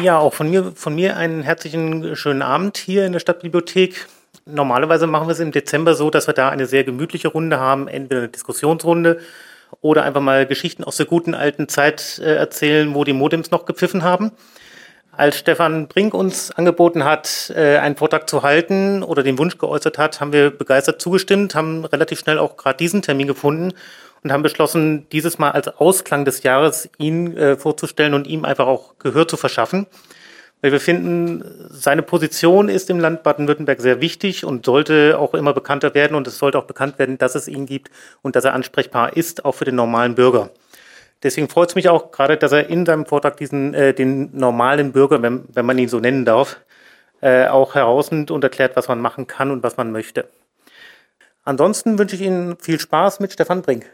Ja, auch von mir, von mir einen herzlichen schönen Abend hier in der Stadtbibliothek. Normalerweise machen wir es im Dezember so, dass wir da eine sehr gemütliche Runde haben, entweder eine Diskussionsrunde oder einfach mal Geschichten aus der guten alten Zeit äh, erzählen, wo die Modems noch gepfiffen haben. Als Stefan Brink uns angeboten hat, äh, einen Vortrag zu halten oder den Wunsch geäußert hat, haben wir begeistert zugestimmt, haben relativ schnell auch gerade diesen Termin gefunden und haben beschlossen, dieses Mal als Ausklang des Jahres ihn äh, vorzustellen und ihm einfach auch Gehör zu verschaffen. Weil wir finden, seine Position ist im Land Baden-Württemberg sehr wichtig und sollte auch immer bekannter werden. Und es sollte auch bekannt werden, dass es ihn gibt und dass er ansprechbar ist, auch für den normalen Bürger. Deswegen freut es mich auch gerade, dass er in seinem Vortrag diesen, äh, den normalen Bürger, wenn, wenn man ihn so nennen darf, äh, auch herausnimmt und erklärt, was man machen kann und was man möchte. Ansonsten wünsche ich Ihnen viel Spaß mit Stefan Brink.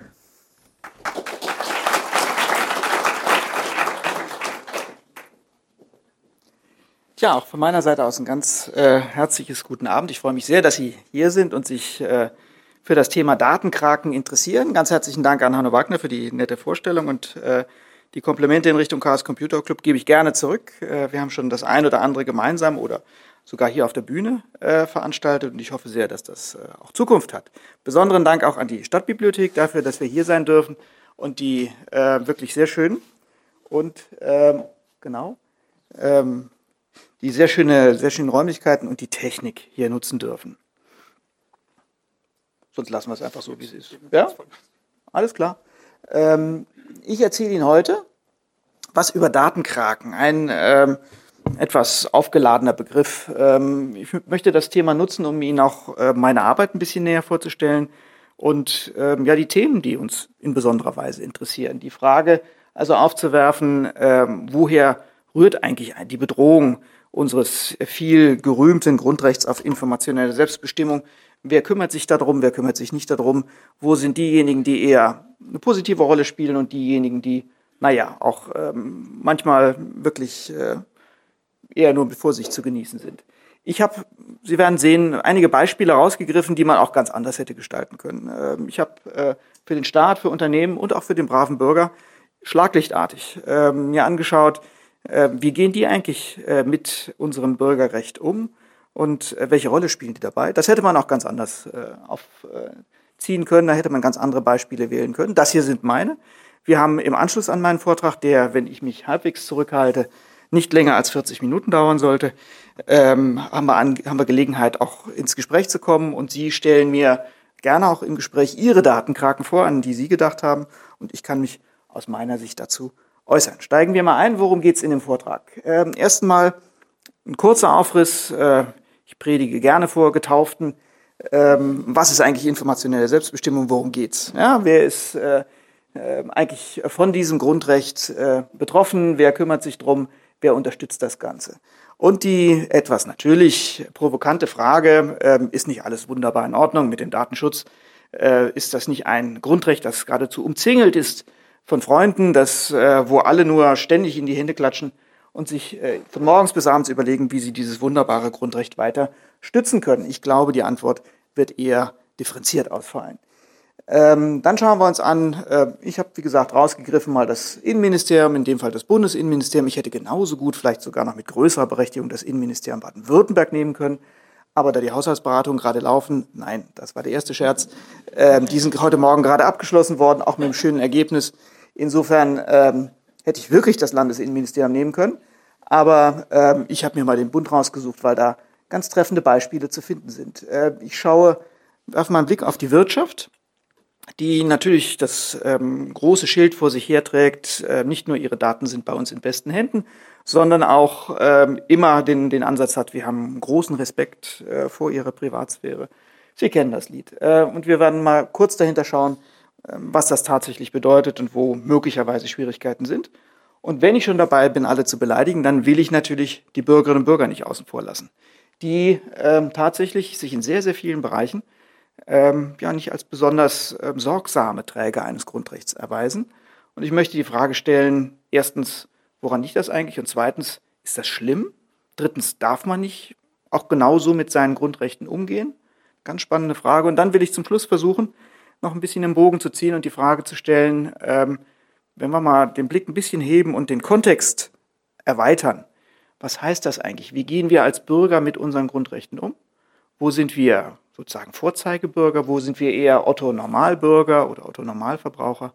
Ja, auch von meiner Seite aus ein ganz äh, herzliches guten Abend. Ich freue mich sehr, dass Sie hier sind und sich äh, für das Thema Datenkraken interessieren. Ganz herzlichen Dank an Hanno Wagner für die nette Vorstellung und äh, die Komplimente in Richtung Chaos Computer Club gebe ich gerne zurück. Äh, wir haben schon das ein oder andere gemeinsam oder sogar hier auf der Bühne äh, veranstaltet und ich hoffe sehr, dass das äh, auch Zukunft hat. Besonderen Dank auch an die Stadtbibliothek dafür, dass wir hier sein dürfen und die äh, wirklich sehr schön und ähm, genau ähm, die sehr schöne, sehr schönen Räumlichkeiten und die Technik hier nutzen dürfen. Sonst lassen wir es einfach so, wie es ist. Ja? Alles klar. Ähm, ich erzähle Ihnen heute was über Datenkraken. Ein ähm, etwas aufgeladener Begriff. Ähm, ich möchte das Thema nutzen, um Ihnen auch äh, meine Arbeit ein bisschen näher vorzustellen und ähm, ja die Themen, die uns in besonderer Weise interessieren. Die Frage also aufzuwerfen, ähm, woher rührt eigentlich die Bedrohung unseres viel gerühmten Grundrechts auf informationelle Selbstbestimmung. Wer kümmert sich darum, wer kümmert sich nicht darum? Wo sind diejenigen, die eher eine positive Rolle spielen und diejenigen, die, naja, auch ähm, manchmal wirklich äh, eher nur mit Vorsicht zu genießen sind? Ich habe, Sie werden sehen, einige Beispiele rausgegriffen, die man auch ganz anders hätte gestalten können. Ähm, ich habe äh, für den Staat, für Unternehmen und auch für den braven Bürger schlaglichtartig äh, mir angeschaut, äh, wie gehen die eigentlich äh, mit unserem Bürgerrecht um und welche Rolle spielen die dabei? Das hätte man auch ganz anders aufziehen können, da hätte man ganz andere Beispiele wählen können. Das hier sind meine. Wir haben im Anschluss an meinen Vortrag, der, wenn ich mich halbwegs zurückhalte, nicht länger als 40 Minuten dauern sollte, ähm, haben, wir an, haben wir Gelegenheit, auch ins Gespräch zu kommen. Und Sie stellen mir gerne auch im Gespräch Ihre Datenkraken vor, an die Sie gedacht haben. Und ich kann mich aus meiner Sicht dazu äußern. Steigen wir mal ein, worum geht es in dem Vortrag? Ähm, erst mal ein kurzer Aufriss, äh, ich predige gerne vor Getauften, ähm, was ist eigentlich informationelle Selbstbestimmung, worum geht's? Ja, wer ist äh, äh, eigentlich von diesem Grundrecht äh, betroffen, wer kümmert sich drum, wer unterstützt das Ganze? Und die etwas natürlich provokante Frage, äh, ist nicht alles wunderbar in Ordnung mit dem Datenschutz? Äh, ist das nicht ein Grundrecht, das geradezu umzingelt ist von Freunden, das, äh, wo alle nur ständig in die Hände klatschen und sich äh, von morgens bis abends überlegen, wie sie dieses wunderbare Grundrecht weiter stützen können. Ich glaube, die Antwort wird eher differenziert ausfallen. Ähm, dann schauen wir uns an, äh, ich habe, wie gesagt, rausgegriffen mal das Innenministerium, in dem Fall das Bundesinnenministerium. Ich hätte genauso gut, vielleicht sogar noch mit größerer Berechtigung, das Innenministerium Baden-Württemberg nehmen können. Aber da die Haushaltsberatungen gerade laufen, nein, das war der erste Scherz, ähm, die sind heute Morgen gerade abgeschlossen worden, auch mit einem schönen Ergebnis. Insofern ähm, hätte ich wirklich das Landesinnenministerium nehmen können. Aber ähm, ich habe mir mal den Bund rausgesucht, weil da ganz treffende Beispiele zu finden sind. Äh, ich schaue, werfe mal einen Blick auf die Wirtschaft, die natürlich das ähm, große Schild vor sich herträgt. Äh, nicht nur ihre Daten sind bei uns in besten Händen, sondern auch ähm, immer den, den Ansatz hat, wir haben großen Respekt äh, vor ihrer Privatsphäre. Sie kennen das Lied. Äh, und wir werden mal kurz dahinter schauen, ähm, was das tatsächlich bedeutet und wo möglicherweise Schwierigkeiten sind. Und wenn ich schon dabei bin, alle zu beleidigen, dann will ich natürlich die Bürgerinnen und Bürger nicht außen vor lassen, die ähm, tatsächlich sich in sehr, sehr vielen Bereichen ähm, ja nicht als besonders ähm, sorgsame Träger eines Grundrechts erweisen. Und ich möchte die Frage stellen, erstens, woran liegt das eigentlich? Und zweitens, ist das schlimm? Drittens, darf man nicht auch genauso mit seinen Grundrechten umgehen? Ganz spannende Frage. Und dann will ich zum Schluss versuchen, noch ein bisschen im Bogen zu ziehen und die Frage zu stellen, ähm, wenn wir mal den Blick ein bisschen heben und den Kontext erweitern, Was heißt das eigentlich? Wie gehen wir als Bürger mit unseren Grundrechten um? Wo sind wir sozusagen Vorzeigebürger? Wo sind wir eher Otto-Normalbürger oder Otto-Normalverbraucher?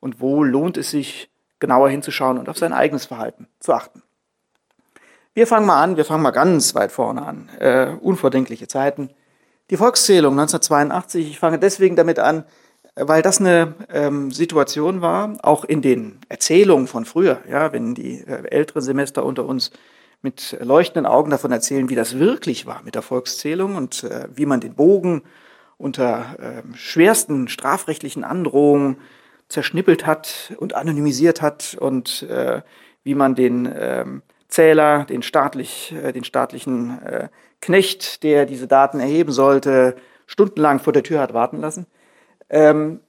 Und wo lohnt es sich, genauer hinzuschauen und auf sein eigenes Verhalten zu achten? Wir fangen mal an, wir fangen mal ganz weit vorne an. Äh, unvordenkliche Zeiten. Die Volkszählung 1982, ich fange deswegen damit an, weil das eine ähm, Situation war, auch in den Erzählungen von früher, ja, wenn die äh, älteren Semester unter uns mit leuchtenden Augen davon erzählen, wie das wirklich war mit der Volkszählung und äh, wie man den Bogen unter äh, schwersten strafrechtlichen Androhungen zerschnippelt hat und anonymisiert hat und äh, wie man den ähm, Zähler, den, staatlich, äh, den staatlichen äh, Knecht, der diese Daten erheben sollte, stundenlang vor der Tür hat warten lassen. Ähm,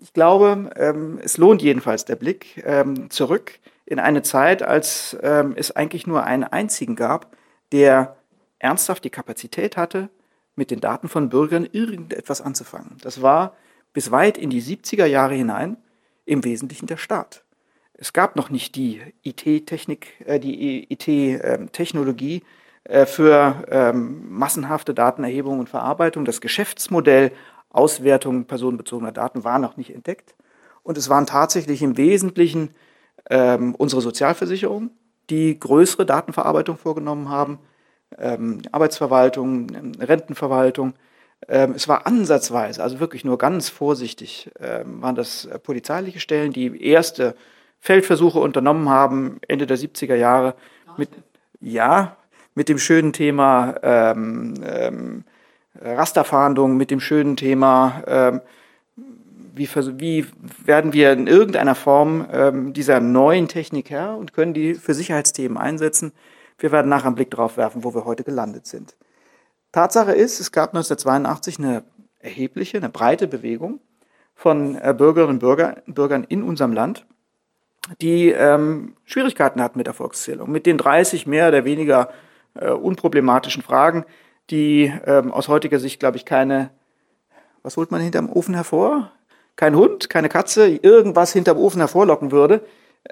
ich glaube, ähm, es lohnt jedenfalls der Blick ähm, zurück in eine Zeit, als ähm, es eigentlich nur einen einzigen gab, der ernsthaft die Kapazität hatte, mit den Daten von Bürgern irgendetwas anzufangen. Das war bis weit in die 70er Jahre hinein im Wesentlichen der Staat. Es gab noch nicht die IT-Technik, äh, die IT-Technologie äh, für ähm, massenhafte Datenerhebung und Verarbeitung. Das Geschäftsmodell Auswertung personenbezogener Daten war noch nicht entdeckt. Und es waren tatsächlich im Wesentlichen ähm, unsere Sozialversicherungen, die größere Datenverarbeitung vorgenommen haben, ähm, Arbeitsverwaltung, ähm, Rentenverwaltung. Ähm, es war ansatzweise, also wirklich nur ganz vorsichtig, ähm, waren das äh, polizeiliche Stellen, die erste Feldversuche unternommen haben, Ende der 70er Jahre, mit, ja, mit dem schönen Thema ähm, Rasterfahndung, mit dem schönen Thema, wie, wie, werden wir in irgendeiner Form ähm, dieser neuen Technik Herr und können die für Sicherheitsthemen einsetzen. Wir werden nachher einen Blick darauf werfen, wo wir heute gelandet sind. Tatsache ist, es gab 1982 eine erhebliche, eine breite Bewegung von äh, Bürgerinnen und Bürger, Bürgern in unserem Land, die ähm, Schwierigkeiten hatten mit der Volkszählung, mit den 30 mehr oder weniger äh, unproblematischen Fragen, die ähm, aus heutiger Sicht, glaube ich, keine, was holt man hinterm Ofen hervor? Kein Hund, keine Katze, irgendwas hinterm Ofen hervorlocken würde.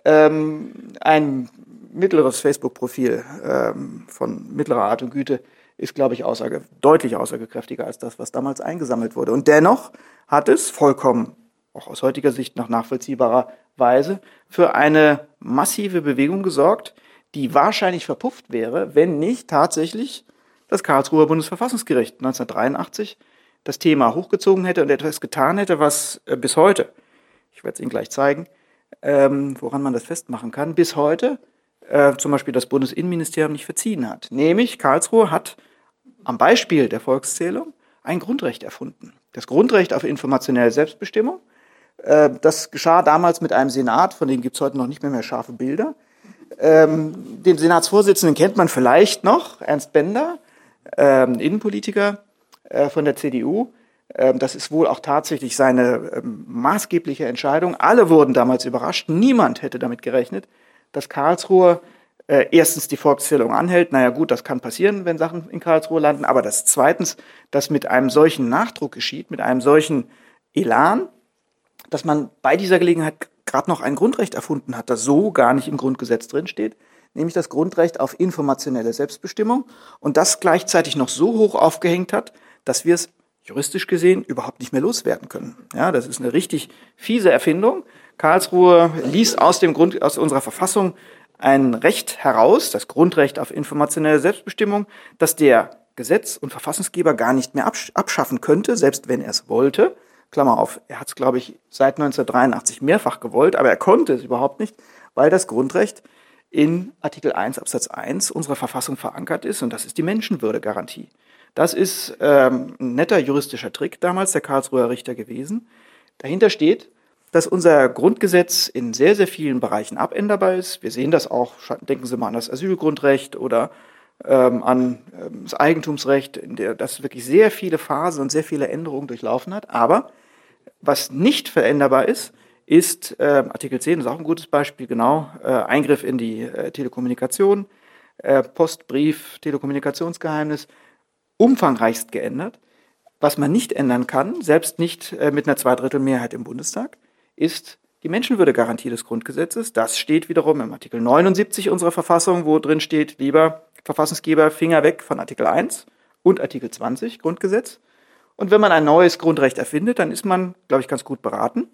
Ähm, ein mittleres Facebook-Profil ähm, von mittlerer Art und Güte ist, glaube ich, aussage, deutlich aussagekräftiger als das, was damals eingesammelt wurde. Und dennoch hat es vollkommen, auch aus heutiger Sicht nach nachvollziehbarer Weise für eine massive Bewegung gesorgt, die wahrscheinlich verpufft wäre, wenn nicht tatsächlich das Karlsruher Bundesverfassungsgericht 1983 das Thema hochgezogen hätte und etwas getan hätte, was äh, bis heute, ich werde es Ihnen gleich zeigen, ähm, woran man das festmachen kann, bis heute äh, zum Beispiel das Bundesinnenministerium nicht verziehen hat. Nämlich Karlsruhe hat am Beispiel der Volkszählung ein Grundrecht erfunden. Das Grundrecht auf informationelle Selbstbestimmung äh, das geschah damals mit einem Senat, von dem gibt es heute noch nicht mehr, mehr scharfe Bilder. Ähm, den Senatsvorsitzenden kennt man vielleicht noch, Ernst Bender, ähm, Innenpolitiker von der CDU. Ähm, das ist wohl auch tatsächlich seine ähm, maßgebliche Entscheidung. Alle wurden damals überrascht. Niemand hätte damit gerechnet, dass Karlsruhe äh, erstens die Volkszählung anhält. Naja gut, das kann passieren, wenn Sachen in Karlsruhe landen. Aber das zweitens, dass mit einem solchen Nachdruck geschieht, mit einem solchen Elan, dass man bei dieser Gelegenheit gerade noch ein Grundrecht erfunden hat, das so gar nicht im Grundgesetz drinsteht, nämlich das Grundrecht auf informationelle Selbstbestimmung und das gleichzeitig noch so hoch aufgehängt hat, dass wir es juristisch gesehen überhaupt nicht mehr loswerden können. Ja, das ist eine richtig fiese Erfindung. Karlsruhe ließ aus dem Grund, aus unserer Verfassung ein Recht heraus, das Grundrecht auf informationelle Selbstbestimmung, das der Gesetz- und Verfassungsgeber gar nicht mehr abschaffen könnte, selbst wenn er es wollte. Klammer auf, er hat es, glaube ich, seit 1983 mehrfach gewollt, aber er konnte es überhaupt nicht, weil das Grundrecht in Artikel 1 Absatz 1 unserer Verfassung verankert ist und das ist die Menschenwürdegarantie. Das ist ähm, ein netter juristischer Trick damals der Karlsruher Richter gewesen. Dahinter steht, dass unser Grundgesetz in sehr, sehr vielen Bereichen abänderbar ist. Wir sehen das auch, denken Sie mal an das Asylgrundrecht oder ähm, an ähm, das Eigentumsrecht, in der das wirklich sehr viele Phasen und sehr viele Änderungen durchlaufen hat. Aber was nicht veränderbar ist, ist äh, Artikel 10, ist auch ein gutes Beispiel, genau, äh, Eingriff in die äh, Telekommunikation, äh, Postbrief, Telekommunikationsgeheimnis, umfangreichst geändert. Was man nicht ändern kann, selbst nicht äh, mit einer Zweidrittelmehrheit im Bundestag, ist die Menschenwürdegarantie des Grundgesetzes. Das steht wiederum im Artikel 79 unserer Verfassung, wo drin steht, lieber Verfassungsgeber, Finger weg von Artikel 1 und Artikel 20 Grundgesetz. Und wenn man ein neues Grundrecht erfindet, dann ist man, glaube ich, ganz gut beraten.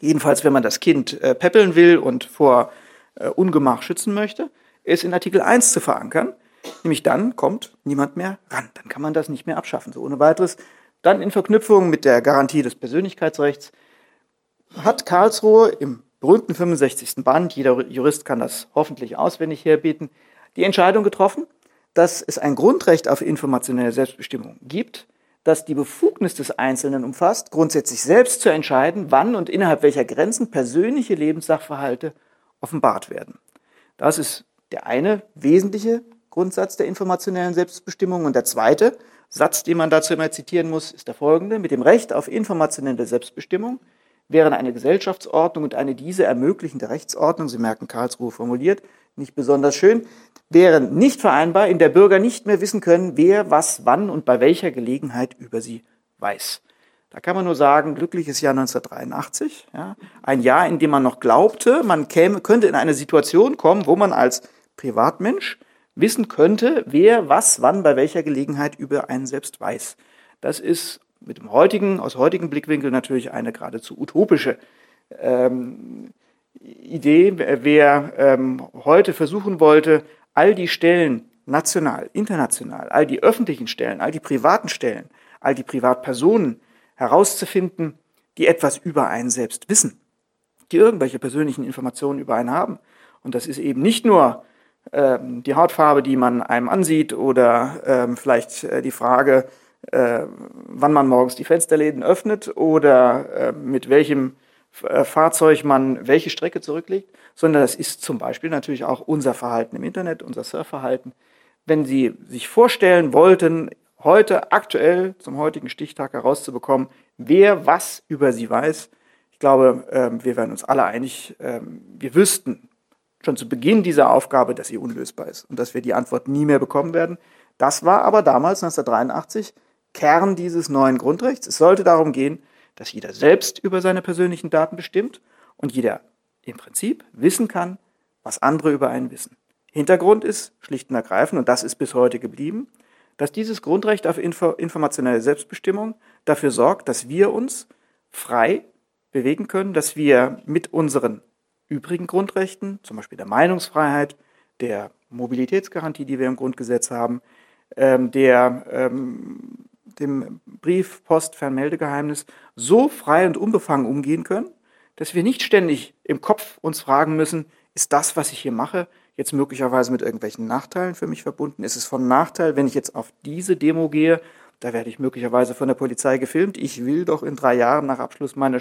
Jedenfalls, wenn man das Kind äh, peppeln will und vor äh, Ungemach schützen möchte, es in Artikel 1 zu verankern. Nämlich dann kommt niemand mehr ran. Dann kann man das nicht mehr abschaffen, so ohne weiteres. Dann in Verknüpfung mit der Garantie des Persönlichkeitsrechts hat Karlsruhe im berühmten 65. Band, jeder Jurist kann das hoffentlich auswendig herbieten, die Entscheidung getroffen, dass es ein Grundrecht auf informationelle Selbstbestimmung gibt, das die Befugnis des Einzelnen umfasst, grundsätzlich selbst zu entscheiden, wann und innerhalb welcher Grenzen persönliche Lebenssachverhalte offenbart werden. Das ist der eine wesentliche Grundsatz der informationellen Selbstbestimmung. Und der zweite Satz, den man dazu immer zitieren muss, ist der folgende. Mit dem Recht auf informationelle Selbstbestimmung wären eine Gesellschaftsordnung und eine diese ermöglichende Rechtsordnung, Sie merken Karlsruhe formuliert, nicht besonders schön, wären nicht vereinbar, in der Bürger nicht mehr wissen können, wer was wann und bei welcher Gelegenheit über sie weiß. Da kann man nur sagen, glückliches Jahr 1983, ja, ein Jahr, in dem man noch glaubte, man käme, könnte in eine Situation kommen, wo man als Privatmensch wissen könnte, wer was wann bei welcher Gelegenheit über einen selbst weiß. Das ist mit dem heutigen, aus heutigen Blickwinkel natürlich eine geradezu utopische ähm, Idee. Wer ähm, heute versuchen wollte, all die Stellen national, international, all die öffentlichen Stellen, all die privaten Stellen, all die Privatpersonen herauszufinden, die etwas über einen selbst wissen, die irgendwelche persönlichen Informationen über einen haben. Und das ist eben nicht nur ähm, die Hautfarbe, die man einem ansieht oder ähm, vielleicht äh, die Frage, äh, wann man morgens die Fensterläden öffnet oder äh, mit welchem äh, Fahrzeug man welche Strecke zurücklegt, sondern das ist zum Beispiel natürlich auch unser Verhalten im Internet, unser Surfverhalten. Wenn Sie sich vorstellen wollten, heute aktuell zum heutigen Stichtag herauszubekommen, wer was über Sie weiß, ich glaube, ähm, wir wären uns alle einig, ähm, wir wüssten schon zu Beginn dieser Aufgabe, dass sie unlösbar ist und dass wir die Antwort nie mehr bekommen werden. Das war aber damals, 1983, Kern dieses neuen Grundrechts. Es sollte darum gehen, dass jeder selbst über seine persönlichen Daten bestimmt und jeder im Prinzip wissen kann, was andere über einen wissen. Hintergrund ist schlicht und ergreifend, und das ist bis heute geblieben, dass dieses Grundrecht auf Info informationelle Selbstbestimmung dafür sorgt, dass wir uns frei bewegen können, dass wir mit unseren übrigen Grundrechten, zum Beispiel der Meinungsfreiheit, der Mobilitätsgarantie, die wir im Grundgesetz haben, ähm, der ähm, dem Brief, Post, Fernmeldegeheimnis so frei und unbefangen umgehen können, dass wir nicht ständig im Kopf uns fragen müssen, ist das, was ich hier mache, jetzt möglicherweise mit irgendwelchen Nachteilen für mich verbunden? Ist es von Nachteil, wenn ich jetzt auf diese Demo gehe? Da werde ich möglicherweise von der Polizei gefilmt. Ich will doch in drei Jahren nach Abschluss meiner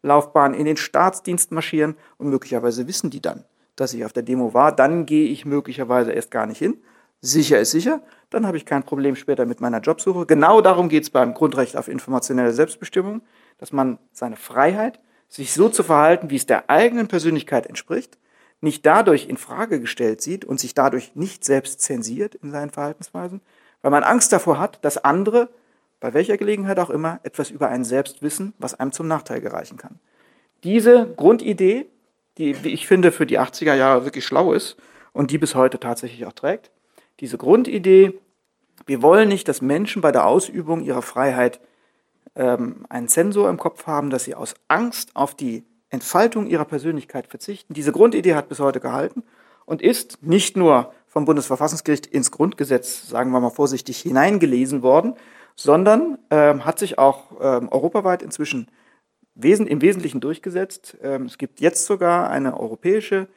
Schullaufbahn in den Staatsdienst marschieren und möglicherweise wissen die dann, dass ich auf der Demo war. Dann gehe ich möglicherweise erst gar nicht hin. Sicher ist sicher dann habe ich kein Problem später mit meiner Jobsuche. Genau darum geht es beim Grundrecht auf informationelle Selbstbestimmung, dass man seine Freiheit, sich so zu verhalten, wie es der eigenen Persönlichkeit entspricht, nicht dadurch in Frage gestellt sieht und sich dadurch nicht selbst zensiert in seinen Verhaltensweisen, weil man Angst davor hat, dass andere, bei welcher Gelegenheit auch immer, etwas über einen selbst wissen, was einem zum Nachteil gereichen kann. Diese Grundidee, die, wie ich finde, für die 80er Jahre wirklich schlau ist und die bis heute tatsächlich auch trägt, diese Grundidee, wir wollen nicht, dass Menschen bei der Ausübung ihrer Freiheit ähm, einen Sensor im Kopf haben, dass sie aus Angst auf die Entfaltung ihrer Persönlichkeit verzichten. Diese Grundidee hat bis heute gehalten und ist nicht nur vom Bundesverfassungsgericht ins Grundgesetz, sagen wir mal vorsichtig, hineingelesen worden, sondern ähm, hat sich auch ähm, europaweit inzwischen wesen im Wesentlichen durchgesetzt. Ähm, es gibt jetzt sogar eine europäische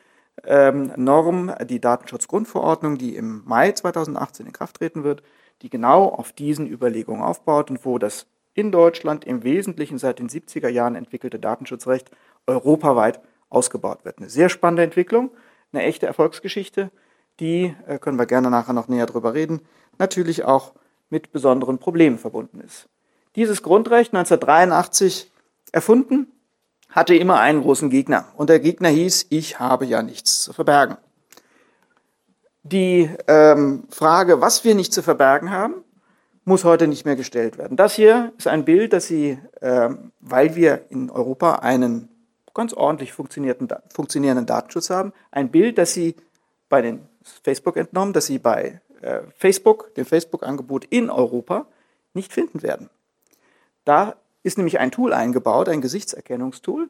ähm, Norm, die Datenschutzgrundverordnung, die im Mai 2018 in Kraft treten wird, die genau auf diesen Überlegungen aufbaut und wo das in Deutschland im Wesentlichen seit den 70er Jahren entwickelte Datenschutzrecht europaweit ausgebaut wird. Eine sehr spannende Entwicklung, eine echte Erfolgsgeschichte, die, äh, können wir gerne nachher noch näher drüber reden, natürlich auch mit besonderen Problemen verbunden ist. Dieses Grundrecht 1983 erfunden, hatte immer einen großen Gegner. Und der Gegner hieß, ich habe ja nichts zu verbergen. Die ähm, Frage, was wir nicht zu verbergen haben, muss heute nicht mehr gestellt werden. Das hier ist ein Bild, das Sie, ähm, weil wir in Europa einen ganz ordentlich funktionierenden Datenschutz haben. Ein Bild, das Sie bei den Facebook entnommen, das Sie bei äh, Facebook, dem Facebook-Angebot in Europa, nicht finden werden. Da ist nämlich ein Tool eingebaut, ein Gesichtserkennungstool,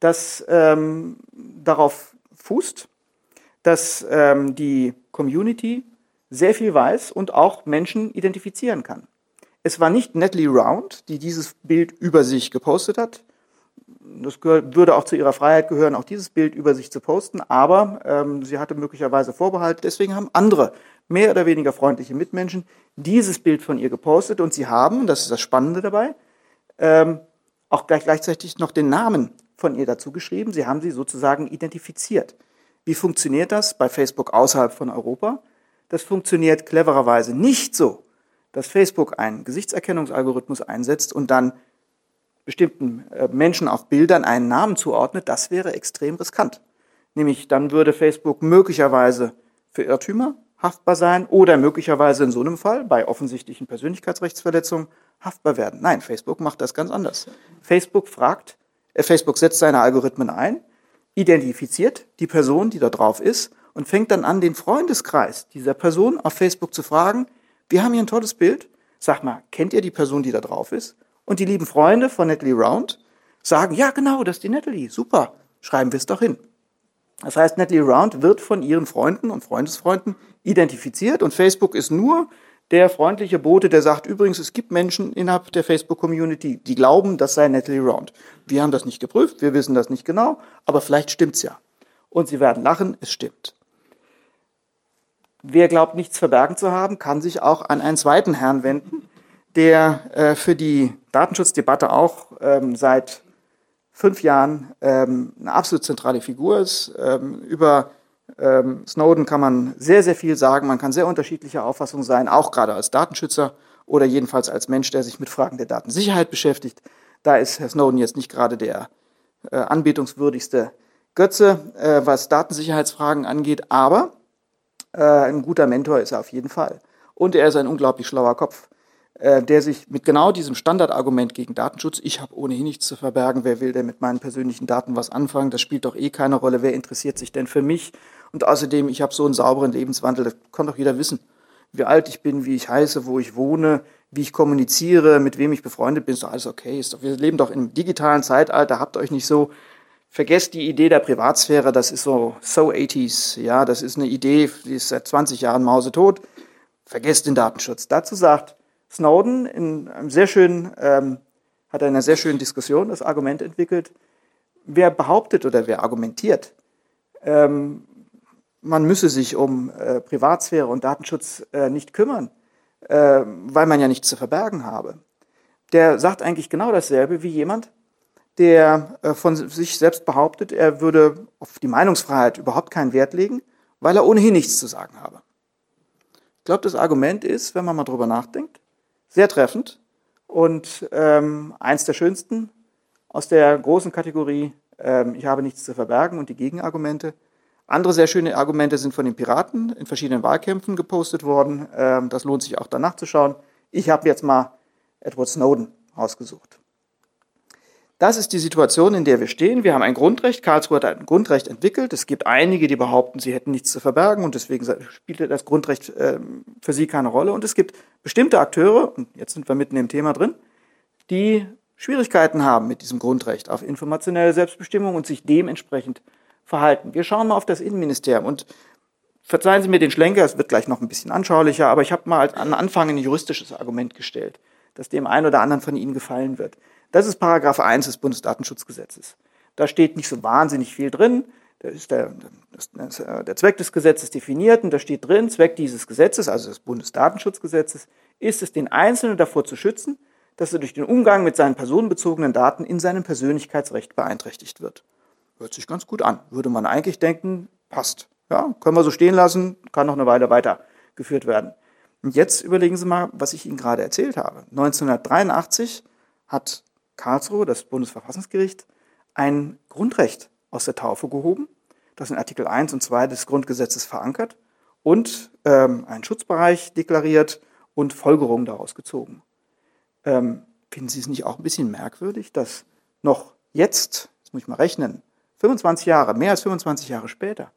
das ähm, darauf fußt, dass ähm, die Community sehr viel weiß und auch Menschen identifizieren kann. Es war nicht Natalie Round, die dieses Bild über sich gepostet hat. Das würde auch zu ihrer Freiheit gehören, auch dieses Bild über sich zu posten, aber ähm, sie hatte möglicherweise Vorbehalt. Deswegen haben andere, mehr oder weniger freundliche Mitmenschen, dieses Bild von ihr gepostet und sie haben, das ist das Spannende dabei, ähm, auch gleich, gleichzeitig noch den Namen von ihr dazu geschrieben. Sie haben sie sozusagen identifiziert. Wie funktioniert das bei Facebook außerhalb von Europa? Das funktioniert clevererweise nicht so, dass Facebook einen Gesichtserkennungsalgorithmus einsetzt und dann bestimmten äh, Menschen auf Bildern einen Namen zuordnet. Das wäre extrem riskant. Nämlich dann würde Facebook möglicherweise für Irrtümer haftbar sein oder möglicherweise in so einem Fall bei offensichtlichen Persönlichkeitsrechtsverletzungen haftbar werden. Nein, Facebook macht das ganz anders. Facebook fragt, äh, Facebook setzt seine Algorithmen ein, identifiziert die Person, die da drauf ist und fängt dann an, den Freundeskreis dieser Person auf Facebook zu fragen, wir haben hier ein tolles Bild, sag mal, kennt ihr die Person, die da drauf ist? Und die lieben Freunde von Natalie Round sagen, ja genau, das ist die Natalie, super, schreiben wir es doch hin. Das heißt, Natalie Round wird von ihren Freunden und Freundesfreunden identifiziert und Facebook ist nur der freundliche Bote, der sagt, übrigens, es gibt Menschen innerhalb der Facebook-Community, die glauben, das sei Natalie Round. Wir haben das nicht geprüft, wir wissen das nicht genau, aber vielleicht stimmt's ja. Und sie werden lachen, es stimmt. Wer glaubt, nichts verbergen zu haben, kann sich auch an einen zweiten Herrn wenden, der äh, für die Datenschutzdebatte auch ähm, seit fünf Jahren ähm, eine absolut zentrale Figur ist. Ähm, über ähm, Snowden kann man sehr, sehr viel sagen. Man kann sehr unterschiedlicher Auffassung sein, auch gerade als Datenschützer oder jedenfalls als Mensch, der sich mit Fragen der Datensicherheit beschäftigt. Da ist Herr Snowden jetzt nicht gerade der äh, anbetungswürdigste Götze, äh, was Datensicherheitsfragen angeht, aber äh, ein guter Mentor ist er auf jeden Fall. Und er ist ein unglaublich schlauer Kopf, der sich mit genau diesem Standardargument gegen Datenschutz, ich habe ohnehin nichts zu verbergen, wer will denn mit meinen persönlichen Daten was anfangen, das spielt doch eh keine Rolle, wer interessiert sich denn für mich? Und außerdem, ich habe so einen sauberen Lebenswandel, das kann doch jeder wissen, wie alt ich bin, wie ich heiße, wo ich wohne, wie ich kommuniziere, mit wem ich befreundet bin, ist doch alles okay. Ist doch, wir leben doch im digitalen Zeitalter, habt euch nicht so Vergesst die Idee der Privatsphäre, das ist so so 80s, ja, das ist eine Idee, die ist seit 20 Jahren mausetot. Vergesst den Datenschutz. Dazu sagt Snowden in einem sehr schönen, ähm, hat einer sehr schönen Diskussion das Argument entwickelt. Wer behauptet oder wer argumentiert, ähm, man müsse sich um äh, Privatsphäre und Datenschutz äh, nicht kümmern, äh, weil man ja nichts zu verbergen habe, der sagt eigentlich genau dasselbe wie jemand, der äh, von sich selbst behauptet, er würde auf die Meinungsfreiheit überhaupt keinen Wert legen, weil er ohnehin nichts zu sagen habe. Ich glaube, das Argument ist, wenn man mal drüber nachdenkt, sehr treffend und ähm, eins der schönsten aus der großen Kategorie, ähm, ich habe nichts zu verbergen und die Gegenargumente. Andere sehr schöne Argumente sind von den Piraten in verschiedenen Wahlkämpfen gepostet worden. Ähm, das lohnt sich auch danach zu schauen. Ich habe jetzt mal Edward Snowden ausgesucht. Das ist die Situation, in der wir stehen. Wir haben ein Grundrecht. Karlsruhe hat ein Grundrecht entwickelt. Es gibt einige, die behaupten, sie hätten nichts zu verbergen und deswegen spielte das Grundrecht ähm, für sie keine Rolle. Und es gibt bestimmte Akteure, und jetzt sind wir mitten im Thema drin, die Schwierigkeiten haben mit diesem Grundrecht auf informationelle Selbstbestimmung und sich dementsprechend verhalten. Wir schauen mal auf das Innenministerium und verzeihen Sie mir den Schlenker, es wird gleich noch ein bisschen anschaulicher, aber ich habe mal an Anfang ein juristisches Argument gestellt, das dem einen oder anderen von Ihnen gefallen wird. Das ist Paragraph 1 des Bundesdatenschutzgesetzes. Da steht nicht so wahnsinnig viel drin. Da ist der, das, der Zweck des Gesetzes definiert und da steht drin, Zweck dieses Gesetzes, also des Bundesdatenschutzgesetzes, ist es, den Einzelnen davor zu schützen, dass er durch den Umgang mit seinen personenbezogenen Daten in seinem Persönlichkeitsrecht beeinträchtigt wird. Hört sich ganz gut an. Würde man eigentlich denken, passt. Ja, können wir so stehen lassen, kann noch eine Weile weitergeführt werden. Und jetzt überlegen Sie mal, was ich Ihnen gerade erzählt habe. 1983 hat Karlsruhe, das Bundesverfassungsgericht, ein Grundrecht aus der Taufe gehoben, das in Artikel 1 und 2 des Grundgesetzes verankert und ähm, einen Schutzbereich deklariert und Folgerungen daraus gezogen. Ähm, finden Sie es nicht auch ein bisschen merkwürdig, dass noch jetzt, jetzt muss ich mal rechnen, 25 Jahre, mehr als 25 Jahre später,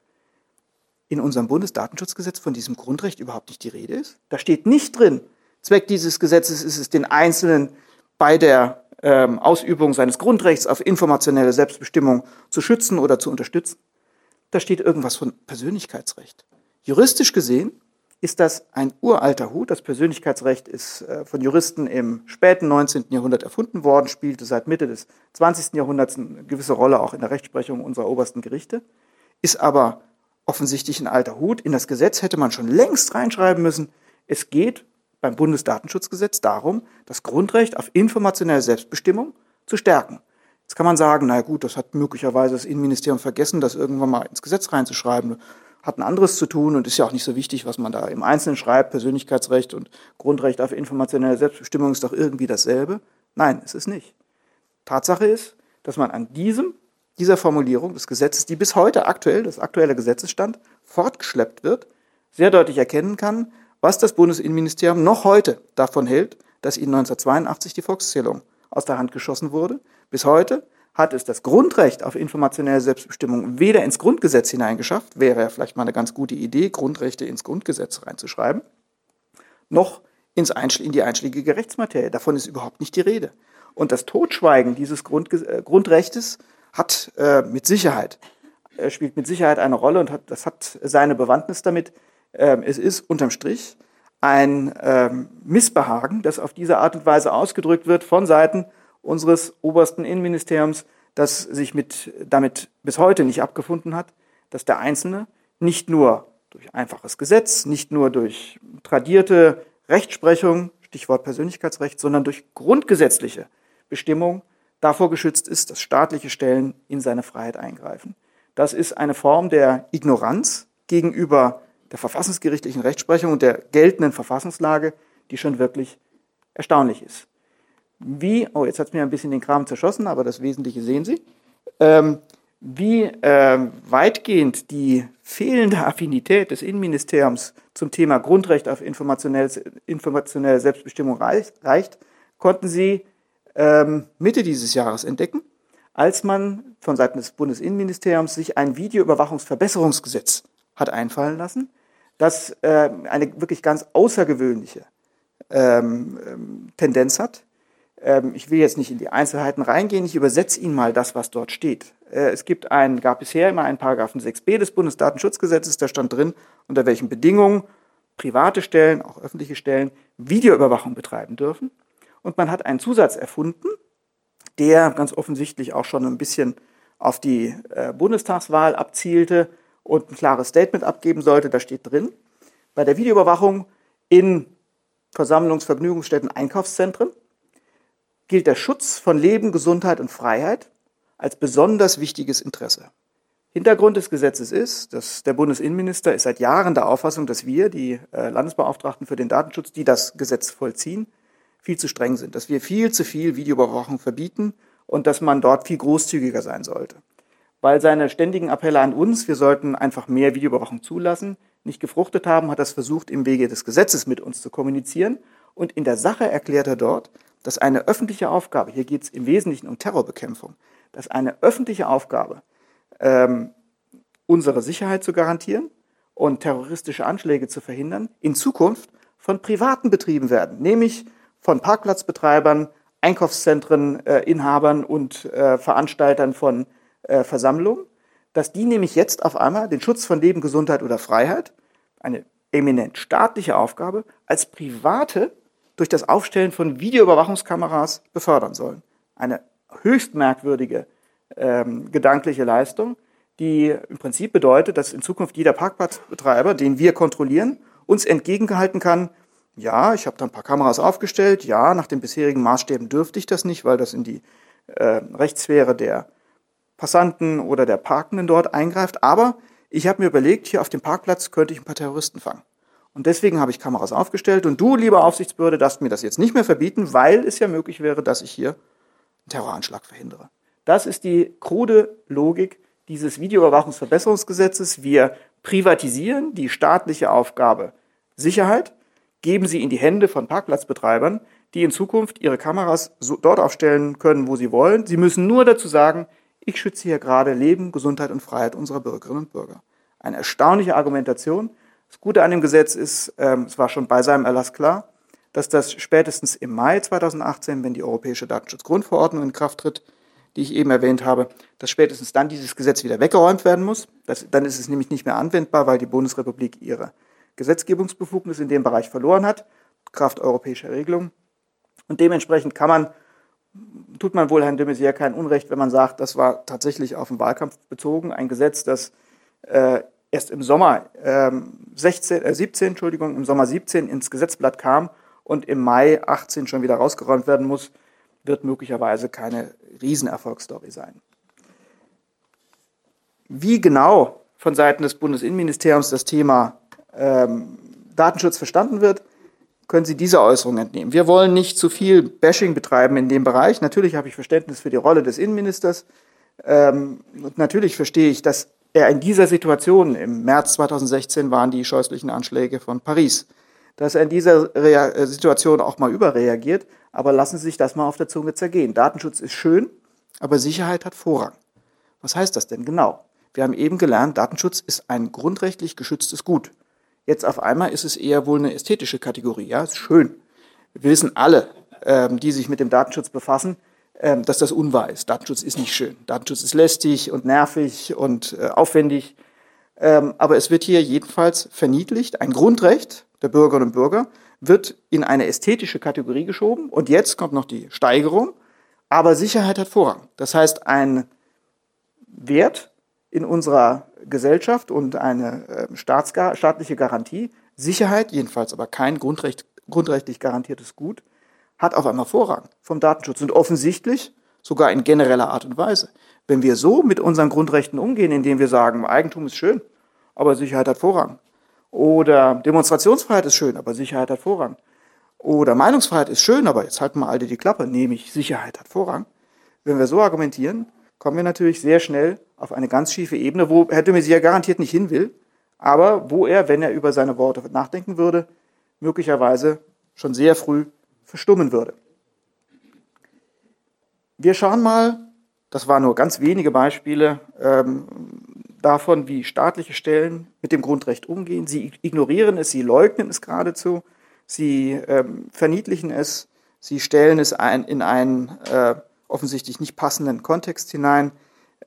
in unserem Bundesdatenschutzgesetz von diesem Grundrecht überhaupt nicht die Rede ist. Da steht nicht drin, Zweck dieses Gesetzes ist es, den Einzelnen bei der ähm, Ausübung seines Grundrechts auf informationelle Selbstbestimmung zu schützen oder zu unterstützen. Da steht irgendwas von Persönlichkeitsrecht. Juristisch gesehen ist das ein uralter Hut. Das Persönlichkeitsrecht ist äh, von Juristen im späten 19. Jahrhundert erfunden worden, spielte seit Mitte des 20. Jahrhunderts eine gewisse Rolle auch in der Rechtsprechung unserer obersten Gerichte, ist aber offensichtlich ein alter Hut. In das Gesetz hätte man schon längst reinschreiben müssen, es geht beim Bundesdatenschutzgesetz darum, das Grundrecht auf informationelle Selbstbestimmung zu stärken. Jetzt kann man sagen, na gut, das hat möglicherweise das Innenministerium vergessen, das irgendwann mal ins Gesetz reinzuschreiben hat ein anderes zu tun und ist ja auch nicht so wichtig, was man da im Einzelnen schreibt. Persönlichkeitsrecht und Grundrecht auf informationelle Selbstbestimmung ist doch irgendwie dasselbe. Nein, es ist nicht. Tatsache ist, dass man an diesem, dieser Formulierung des Gesetzes, die bis heute aktuell, das aktuelle Gesetzesstand, fortgeschleppt wird, sehr deutlich erkennen kann, was das Bundesinnenministerium noch heute davon hält, dass ihnen 1982 die Volkszählung aus der Hand geschossen wurde. Bis heute hat es das Grundrecht auf informationelle Selbstbestimmung weder ins Grundgesetz hineingeschafft, wäre ja vielleicht mal eine ganz gute Idee, Grundrechte ins Grundgesetz reinzuschreiben, noch ins in die einschlägige Rechtsmaterie. Davon ist überhaupt nicht die Rede. Und das Totschweigen dieses Grund, äh, Grundrechtes hat äh, mit Sicherheit, äh, spielt mit Sicherheit eine Rolle und hat, das hat seine Bewandtnis damit. Ähm, es ist unterm Strich ein ähm, Missbehagen, das auf diese Art und Weise ausgedrückt wird von Seiten unseres obersten Innenministeriums, das sich mit, damit bis heute nicht abgefunden hat, dass der Einzelne nicht nur durch einfaches Gesetz, nicht nur durch tradierte Rechtsprechung, Stichwort Persönlichkeitsrecht, sondern durch grundgesetzliche Bestimmung davor geschützt ist, dass staatliche Stellen in seine Freiheit eingreifen. Das ist eine Form der Ignoranz gegenüber der verfassungsgerichtlichen Rechtsprechung und der geltenden Verfassungslage, die schon wirklich erstaunlich ist. Wie, oh, jetzt hat es mir ein bisschen den Kram zerschossen, aber das Wesentliche sehen Sie, ähm, wie äh, weitgehend die fehlende Affinität des Innenministeriums zum Thema Grundrecht auf informationelle, Selbstbestimmung reicht, reicht, konnten Sie ähm, Mitte dieses Jahres entdecken, als man von Seiten des Bundesinnenministeriums sich ein Videoüberwachungsverbesserungsgesetz hat einfallen lassen, das äh, eine wirklich ganz außergewöhnliche ähm, ähm Tendenz hat, ähm, ich will jetzt nicht in die Einzelheiten reingehen, ich übersetze Ihnen mal das, was dort steht. Äh, es gibt einen, gab bisher immer einen Paragraphen 6b des Bundesdatenschutzgesetzes, da stand drin, unter welchen Bedingungen private Stellen, auch öffentliche Stellen, Videoüberwachung betreiben dürfen. Und man hat einen Zusatz erfunden, der ganz offensichtlich auch schon ein bisschen auf die äh, Bundestagswahl abzielte und ein klares Statement abgeben sollte. Da steht drin, bei der Videoüberwachung in Versammlungs-, Vergnügungsstätten, Einkaufszentren gilt der Schutz von Leben, Gesundheit und Freiheit als besonders wichtiges Interesse. Hintergrund des Gesetzes ist, dass der Bundesinnenminister ist seit Jahren der Auffassung, dass wir, die äh, Landesbeauftragten für den Datenschutz, die das Gesetz vollziehen, viel zu streng sind, dass wir viel zu viel Videoüberwachung verbieten und dass man dort viel großzügiger sein sollte. Weil seine ständigen Appelle an uns, wir sollten einfach mehr Videoüberwachung zulassen, nicht gefruchtet haben, hat er es versucht, im Wege des Gesetzes mit uns zu kommunizieren. Und in der Sache erklärt er dort, dass eine öffentliche Aufgabe, hier geht es im Wesentlichen um Terrorbekämpfung, dass eine öffentliche Aufgabe, ähm, unsere Sicherheit zu garantieren und terroristische Anschläge zu verhindern, in Zukunft von Privaten betrieben werden, nämlich von Parkplatzbetreibern, Einkaufszentren, äh, und äh, Veranstaltern von äh, Versammlungen, dass die nämlich jetzt auf einmal den Schutz von Leben, Gesundheit oder Freiheit, eine eminent staatliche Aufgabe, als private durch das Aufstellen von Videoüberwachungskameras befördern sollen. Eine höchst merkwürdige ähm, gedankliche Leistung, die im Prinzip bedeutet, dass in Zukunft jeder Parkplatzbetreiber, den wir kontrollieren, uns entgegengehalten kann, ja, ich habe da ein paar Kameras aufgestellt, ja, nach den bisherigen Maßstäben dürfte ich das nicht, weil das in die äh, Rechtssphäre der Passanten oder der Parkenden dort eingreift, aber ich habe mir überlegt, hier auf dem Parkplatz könnte ich ein paar Terroristen fangen. Und deswegen habe ich Kameras aufgestellt. Und du, lieber Aufsichtsbehörde, darfst mir das jetzt nicht mehr verbieten, weil es ja möglich wäre, dass ich hier einen Terroranschlag verhindere. Das ist die krude Logik dieses Videoüberwachungsverbesserungsgesetzes. Wir privatisieren die staatliche Aufgabe Sicherheit, geben sie in die Hände von Parkplatzbetreibern, die in Zukunft ihre Kameras so dort aufstellen können, wo sie wollen. Sie müssen nur dazu sagen, Ich schütze hier gerade Leben, Gesundheit und Freiheit unserer Bürgerinnen und Bürger. Eine erstaunliche Argumentation. Das Gute an dem Gesetz ist, ähm, es war schon bei seinem Erlass klar, dass das spätestens im Mai 2018, wenn die Europäische Datenschutzgrundverordnung in Kraft tritt, die ich eben erwähnt habe, dass spätestens dann dieses Gesetz wieder weggeräumt werden muss. Das, dann ist es nämlich nicht mehr anwendbar, weil die Bundesrepublik ihre Gesetzgebungsbefugnis in dem Bereich verloren hat, Kraft europäischer Regelungen. Und dementsprechend kann man, tut man wohl Herrn de Maizière kein Unrecht, wenn man sagt, das war tatsächlich auf den Wahlkampf bezogen, ein Gesetz, das äh, erst im Sommer ähm, 16, äh, 17, Entschuldigung, im Sommer 17 ins Gesetzblatt kam und im Mai 18 schon wieder rausgeräumt werden muss, wird möglicherweise keine Riesenerfolgsstory sein. Wie genau von Seiten des Bundesinnenministeriums das Thema ähm, Datenschutz verstanden wird, können Sie dieser Äußerung entnehmen. Wir wollen nicht zu viel Bashing betreiben in dem Bereich. Natürlich habe ich Verständnis für die Rolle des Innenministers. Ähm, und natürlich verstehe ich, dass er in dieser Situation, im März 2016 waren die scheußlichen Anschläge von Paris, dass er in dieser Rea äh, Situation auch mal überreagiert. Aber lassen Sie sich das mal auf der Zunge zergehen. Datenschutz ist schön, aber Sicherheit hat Vorrang. Was heißt das denn genau? Wir haben eben gelernt, Datenschutz ist ein grundrechtlich geschütztes Gut. Jetzt auf einmal ist es eher wohl eine ästhetische Kategorie. Ja, ist schön. Wir wissen alle, ähm, die sich mit dem Datenschutz befassen, ähm, dass das unwahr ist. Datenschutz ist nicht schön. Datenschutz ist lästig und nervig und äh, aufwendig. Ähm, aber es wird hier jedenfalls verniedlicht. Ein Grundrecht der Bürgerinnen und Bürger wird in eine ästhetische Kategorie geschoben. Und jetzt kommt noch die Steigerung. Aber Sicherheit hat Vorrang. Das heißt, ein Wert in unserer Gesellschaft und eine äh, staatliche Garantie, Sicherheit, jedenfalls aber kein Grundrecht, grundrechtlich garantiertes Gut, hat auf einmal Vorrang vom Datenschutz und offensichtlich sogar in genereller Art und Weise. Wenn wir so mit unseren Grundrechten umgehen, indem wir sagen, Eigentum ist schön, aber Sicherheit hat Vorrang. Oder Demonstrationsfreiheit ist schön, aber Sicherheit hat Vorrang. Oder Meinungsfreiheit ist schön, aber jetzt halten wir alle die Klappe, nämlich Sicherheit hat Vorrang. Wenn wir so argumentieren, kommen wir natürlich sehr schnell auf eine ganz schiefe Ebene, wo Herr de Maizière garantiert nicht hin will, aber wo er, wenn er über seine Worte nachdenken würde, möglicherweise schon sehr früh verstummen würde. Wir schauen mal, das waren nur ganz wenige Beispiele ähm, davon, wie staatliche Stellen mit dem Grundrecht umgehen. Sie ignorieren es, sie leugnen es geradezu, sie ähm, verniedlichen es, sie stellen es ein, in einen äh, offensichtlich nicht passenden Kontext hinein.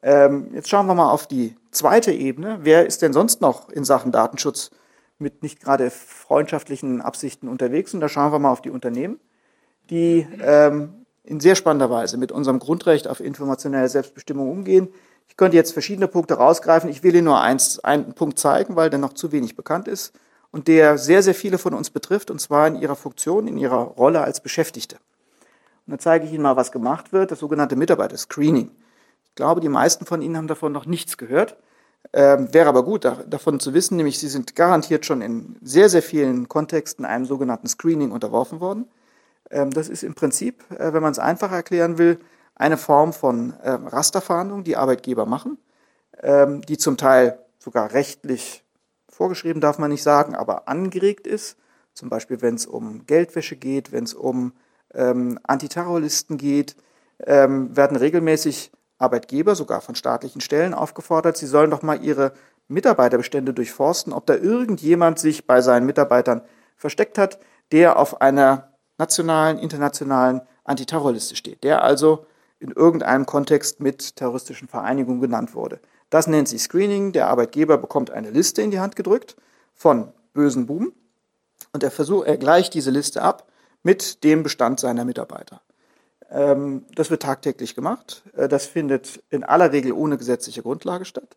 Ähm, jetzt schauen wir mal auf die zweite Ebene. Wer ist denn sonst noch in Sachen Datenschutz mit nicht gerade freundschaftlichen Absichten unterwegs? Und da schauen wir mal auf die Unternehmen, die ähm, in sehr spannender Weise mit unserem Grundrecht auf informationelle Selbstbestimmung umgehen. Ich könnte jetzt verschiedene Punkte rausgreifen. Ich will Ihnen nur eins, einen Punkt zeigen, weil der noch zu wenig bekannt ist und der sehr, sehr viele von uns betrifft, und zwar in ihrer Funktion, in ihrer Rolle als Beschäftigte. Und da zeige ich Ihnen mal, was gemacht wird, das sogenannte Mitarbeiter-Screening. Ich glaube, die meisten von Ihnen haben davon noch nichts gehört. Ähm, wäre aber gut, da, davon zu wissen, nämlich Sie sind garantiert schon in sehr, sehr vielen Kontexten einem sogenannten Screening unterworfen worden. Ähm, das ist im Prinzip, äh, wenn man es einfach erklären will, eine Form von äh, Rasterfahndung, die Arbeitgeber machen, ähm, die zum Teil sogar rechtlich vorgeschrieben, darf man nicht sagen, aber angeregt ist. Zum Beispiel, wenn es um Geldwäsche geht, wenn es um ähm, Antiterrorlisten geht, ähm, werden regelmäßig Arbeitgeber, sogar von staatlichen Stellen, aufgefordert, sie sollen doch mal ihre Mitarbeiterbestände durchforsten, ob da irgendjemand sich bei seinen Mitarbeitern versteckt hat, der auf einer nationalen, internationalen Antiterrorliste steht, der also in irgendeinem Kontext mit terroristischen Vereinigungen genannt wurde. Das nennt sich Screening. Der Arbeitgeber bekommt eine Liste in die Hand gedrückt von bösen Buben und er, versucht, er gleicht diese Liste ab mit dem Bestand seiner Mitarbeiter. Ähm, das wird tagtäglich gemacht. Äh, das findet in aller Regel ohne gesetzliche Grundlage statt.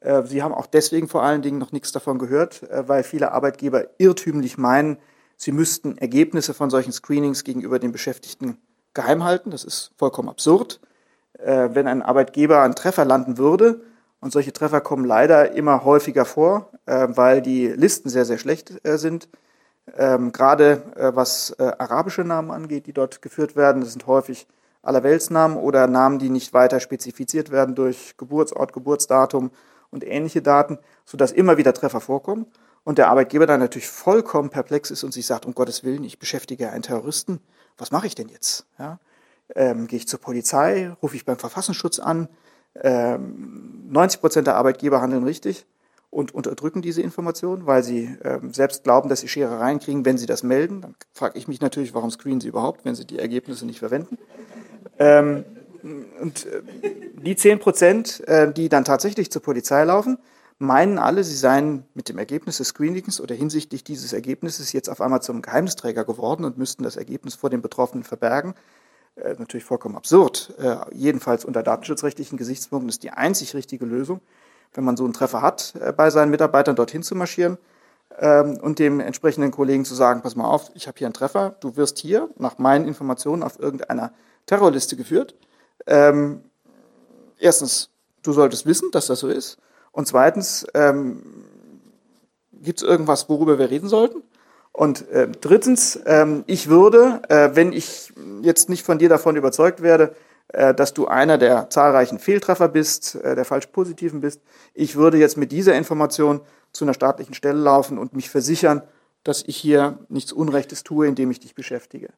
Äh, Sie haben auch deswegen vor allen Dingen noch nichts davon gehört, äh, weil viele Arbeitgeber irrtümlich meinen, sie müssten Ergebnisse von solchen Screenings gegenüber den Beschäftigten geheim halten. Das ist vollkommen absurd. Wenn ein Arbeitgeber einen Treffer landen würde, und solche Treffer kommen leider immer häufiger vor, weil die Listen sehr, sehr schlecht sind, ähm, Gerade äh, was äh, arabische Namen angeht, die dort geführt werden, das sind häufig Allerweltsnamen oder Namen, die nicht weiter spezifiziert werden durch Geburtsort, Geburtsdatum und ähnliche Daten, sodass immer wieder Treffer vorkommen. Und der Arbeitgeber dann natürlich vollkommen perplex ist und sich sagt, um Gottes Willen, ich beschäftige einen Terroristen, was mache ich denn jetzt? Ja? Ähm, gehe ich zur Polizei, rufe ich beim Verfassungsschutz an, Ähm, 90 Prozent der Arbeitgeber handeln richtig und unterdrücken diese Informationen, weil sie ähm, selbst glauben, dass sie Scherereien kriegen, wenn sie das melden. Dann frage ich mich natürlich, warum screenen sie überhaupt, wenn sie die Ergebnisse nicht verwenden. Ähm, und äh, die 10 Prozent, äh, die dann tatsächlich zur Polizei laufen, meinen alle, sie seien mit dem Ergebnis des Screenings oder hinsichtlich dieses Ergebnisses jetzt auf einmal zum Geheimnisträger geworden und müssten das Ergebnis vor den Betroffenen verbergen. Äh, natürlich vollkommen absurd. Äh, jedenfalls unter datenschutzrechtlichen Gesichtspunkten ist die einzig richtige Lösung, wenn man so einen Treffer hat, äh, bei seinen Mitarbeitern dorthin zu marschieren ähm, und dem entsprechenden Kollegen zu sagen, pass mal auf, ich habe hier einen Treffer, du wirst hier nach meinen Informationen auf irgendeiner Terrorliste geführt. Ähm, erstens, du solltest wissen, dass das so ist. Und zweitens, ähm, gibt es irgendwas, worüber wir reden sollten? Und äh, drittens, ähm, ich würde, äh, wenn ich jetzt nicht von dir davon überzeugt werde, dass du einer der zahlreichen Fehltreffer bist, äh, der falsch positiven bist, ich würde jetzt mit dieser Information zu einer staatlichen Stelle laufen und mich versichern, dass ich hier nichts Unrechtes tue, indem ich dich beschäftige.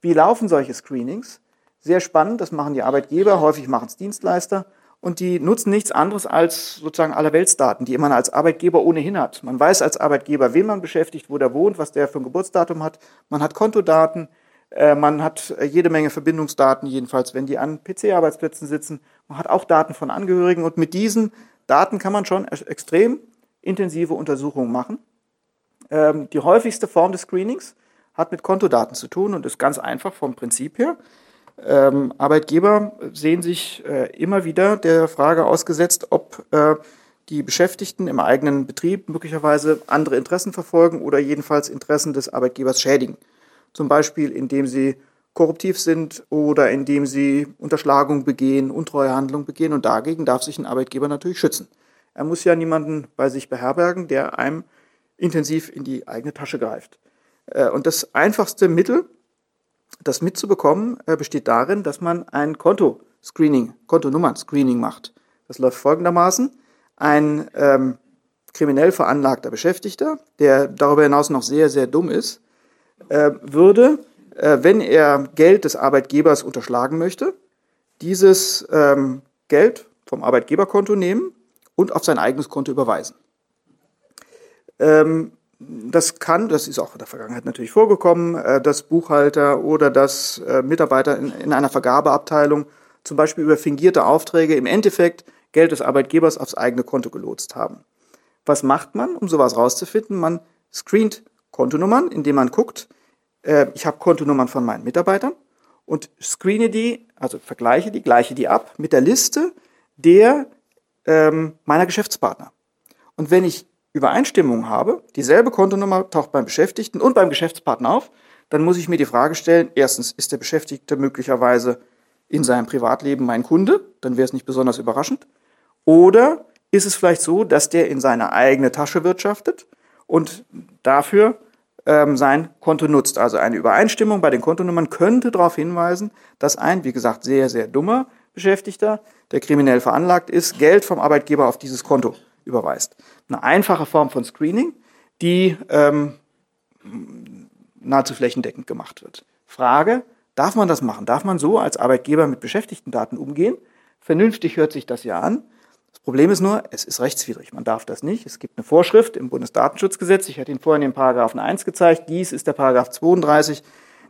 Wie laufen solche Screenings? Sehr spannend, das machen die Arbeitgeber, häufig machen es Dienstleister und die nutzen nichts anderes als sozusagen Allerweltsdaten, die man als Arbeitgeber ohnehin hat. Man weiß als Arbeitgeber, wen man beschäftigt, wo der wohnt, was der für ein Geburtsdatum hat. Man hat Kontodaten, äh, man hat äh, jede Menge Verbindungsdaten, jedenfalls wenn die an PC-Arbeitsplätzen sitzen. Man hat auch Daten von Angehörigen und mit diesen Daten kann man schon extrem intensive Untersuchungen machen. Ähm, die häufigste Form des Screenings hat mit Kontodaten zu tun und ist ganz einfach vom Prinzip her. Ähm, Arbeitgeber sehen sich äh, immer wieder der Frage ausgesetzt, ob äh, die Beschäftigten im eigenen Betrieb möglicherweise andere Interessen verfolgen oder jedenfalls Interessen des Arbeitgebers schädigen. Zum Beispiel, indem sie korruptiv sind oder indem sie Unterschlagung begehen, Untreuehandlung begehen. Und dagegen darf sich ein Arbeitgeber natürlich schützen. Er muss ja niemanden bei sich beherbergen, der einem intensiv in die eigene Tasche greift. Äh, und das einfachste Mittel, das mitzubekommen äh, besteht darin, dass man ein Konto-Screening, Kontonummern-Screening macht. Das läuft folgendermaßen. Ein ähm, kriminell veranlagter Beschäftigter, der darüber hinaus noch sehr, sehr dumm ist, äh, würde, äh, wenn er Geld des Arbeitgebers unterschlagen möchte, dieses ähm, Geld vom Arbeitgeberkonto nehmen und auf sein eigenes Konto überweisen. Ähm, das kann, das ist auch in der Vergangenheit natürlich vorgekommen, äh, dass Buchhalter oder dass äh, Mitarbeiter in, einer Vergabeabteilung zum Beispiel über fingierte Aufträge im Endeffekt Geld des Arbeitgebers aufs eigene Konto gelotst haben. Was macht man, um sowas rauszufinden? Man screent Kontonummern, indem man guckt, äh, ich habe Kontonummern von meinen Mitarbeitern und screene die, also vergleiche die, gleiche die ab mit der Liste der ähm, meiner Geschäftspartner. Und wenn ich Übereinstimmung habe, dieselbe Kontonummer taucht beim Beschäftigten und beim Geschäftspartner auf, dann muss ich mir die Frage stellen, erstens, ist der Beschäftigte möglicherweise in seinem Privatleben mein Kunde? Dann wäre es nicht besonders überraschend. Oder ist es vielleicht so, dass der in seine eigene Tasche wirtschaftet und dafür ähm, sein Konto nutzt? Also eine Übereinstimmung bei den Kontonummern könnte darauf hinweisen, dass ein, wie gesagt, sehr, sehr dummer Beschäftigter, der kriminell veranlagt ist, Geld vom Arbeitgeber auf dieses Konto überweist eine einfache Form von Screening, die ähm, nahezu flächendeckend gemacht wird. Frage, darf man das machen? Darf man so als Arbeitgeber mit Beschäftigtendaten umgehen? Vernünftig hört sich das ja an. Das Problem ist nur, es ist rechtswidrig. Man darf das nicht. Es gibt eine Vorschrift im Bundesdatenschutzgesetz. Ich hatte Ihnen vorhin den Paragraphen 1 gezeigt. Dies ist der Paragraph 32,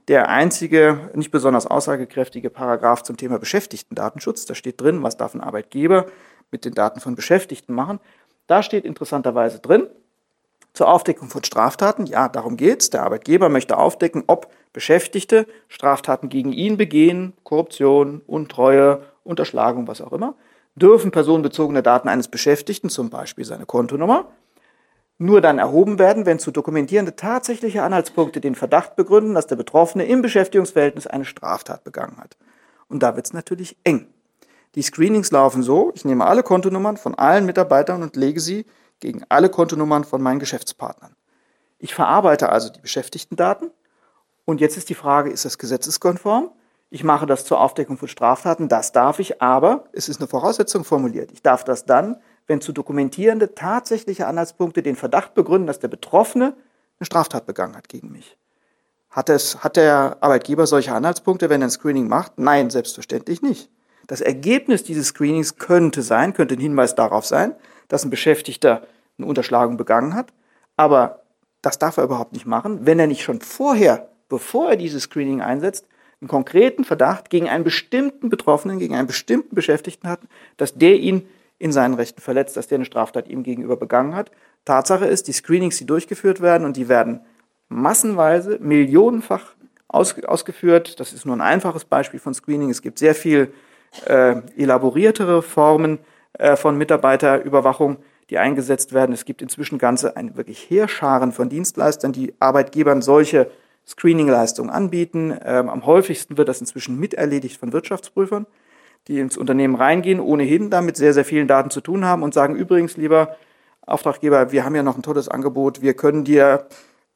der einzige, nicht besonders aussagekräftige Paragraph zum Thema Beschäftigtendatenschutz. Da steht drin, was darf ein Arbeitgeber mit den Daten von Beschäftigten machen. Da steht interessanterweise drin, zur Aufdeckung von Straftaten, ja, darum geht's. Der Arbeitgeber möchte aufdecken, ob Beschäftigte Straftaten gegen ihn begehen, Korruption, Untreue, Unterschlagung, was auch immer, dürfen personenbezogene Daten eines Beschäftigten, zum Beispiel seine Kontonummer, nur dann erhoben werden, wenn zu dokumentierende tatsächliche Anhaltspunkte den Verdacht begründen, dass der Betroffene im Beschäftigungsverhältnis eine Straftat begangen hat. Und da wird's natürlich eng. Die Screenings laufen so, ich nehme alle Kontonummern von allen Mitarbeitern und lege sie gegen alle Kontonummern von meinen Geschäftspartnern. Ich verarbeite also die Beschäftigtendaten und jetzt ist die Frage, ist das gesetzeskonform? Ich mache das zur Aufdeckung von Straftaten, das darf ich, aber es ist eine Voraussetzung formuliert. Ich darf das dann, wenn zu dokumentierende tatsächliche Anhaltspunkte den Verdacht begründen, dass der Betroffene eine Straftat begangen hat gegen mich. Hat, es, hat der Arbeitgeber solche Anhaltspunkte, wenn er ein Screening macht? Nein, selbstverständlich nicht. Das Ergebnis dieses Screenings könnte sein, könnte ein Hinweis darauf sein, dass ein Beschäftigter eine Unterschlagung begangen hat. Aber das darf er überhaupt nicht machen, wenn er nicht schon vorher, bevor er dieses Screening einsetzt, einen konkreten Verdacht gegen einen bestimmten Betroffenen, gegen einen bestimmten Beschäftigten hat, dass der ihn in seinen Rechten verletzt, dass der eine Straftat ihm gegenüber begangen hat. Tatsache ist, die Screenings, die durchgeführt werden, und die werden massenweise, millionenfach ausgeführt. Das ist nur ein einfaches Beispiel von Screening. Es gibt sehr viel äh, elaboriertere Formen äh, von Mitarbeiterüberwachung, die eingesetzt werden. Es gibt inzwischen ganze eine wirklich Heerscharen von Dienstleistern, die Arbeitgebern solche Screening-Leistungen anbieten. Ähm, am häufigsten wird das inzwischen miterledigt von Wirtschaftsprüfern, die ins Unternehmen reingehen, ohnehin damit sehr, sehr vielen Daten zu tun haben und sagen, übrigens, lieber Auftraggeber, wir haben ja noch ein tolles Angebot, wir können dir,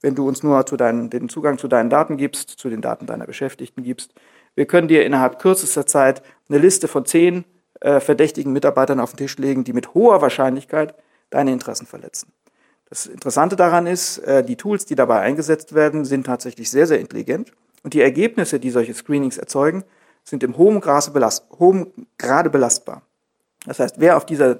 wenn du uns nur zu deinen, den Zugang zu deinen Daten gibst, zu den Daten deiner Beschäftigten gibst, wir können dir innerhalb kürzester Zeit eine Liste von zehn äh, verdächtigen Mitarbeitern auf den Tisch legen, die mit hoher Wahrscheinlichkeit deine Interessen verletzen. Das Interessante daran ist, äh, die Tools, die dabei eingesetzt werden, sind tatsächlich sehr, sehr intelligent. Und die Ergebnisse, die solche Screenings erzeugen, sind im hohen, belast hohen Grade belastbar. Das heißt, wer auf dieser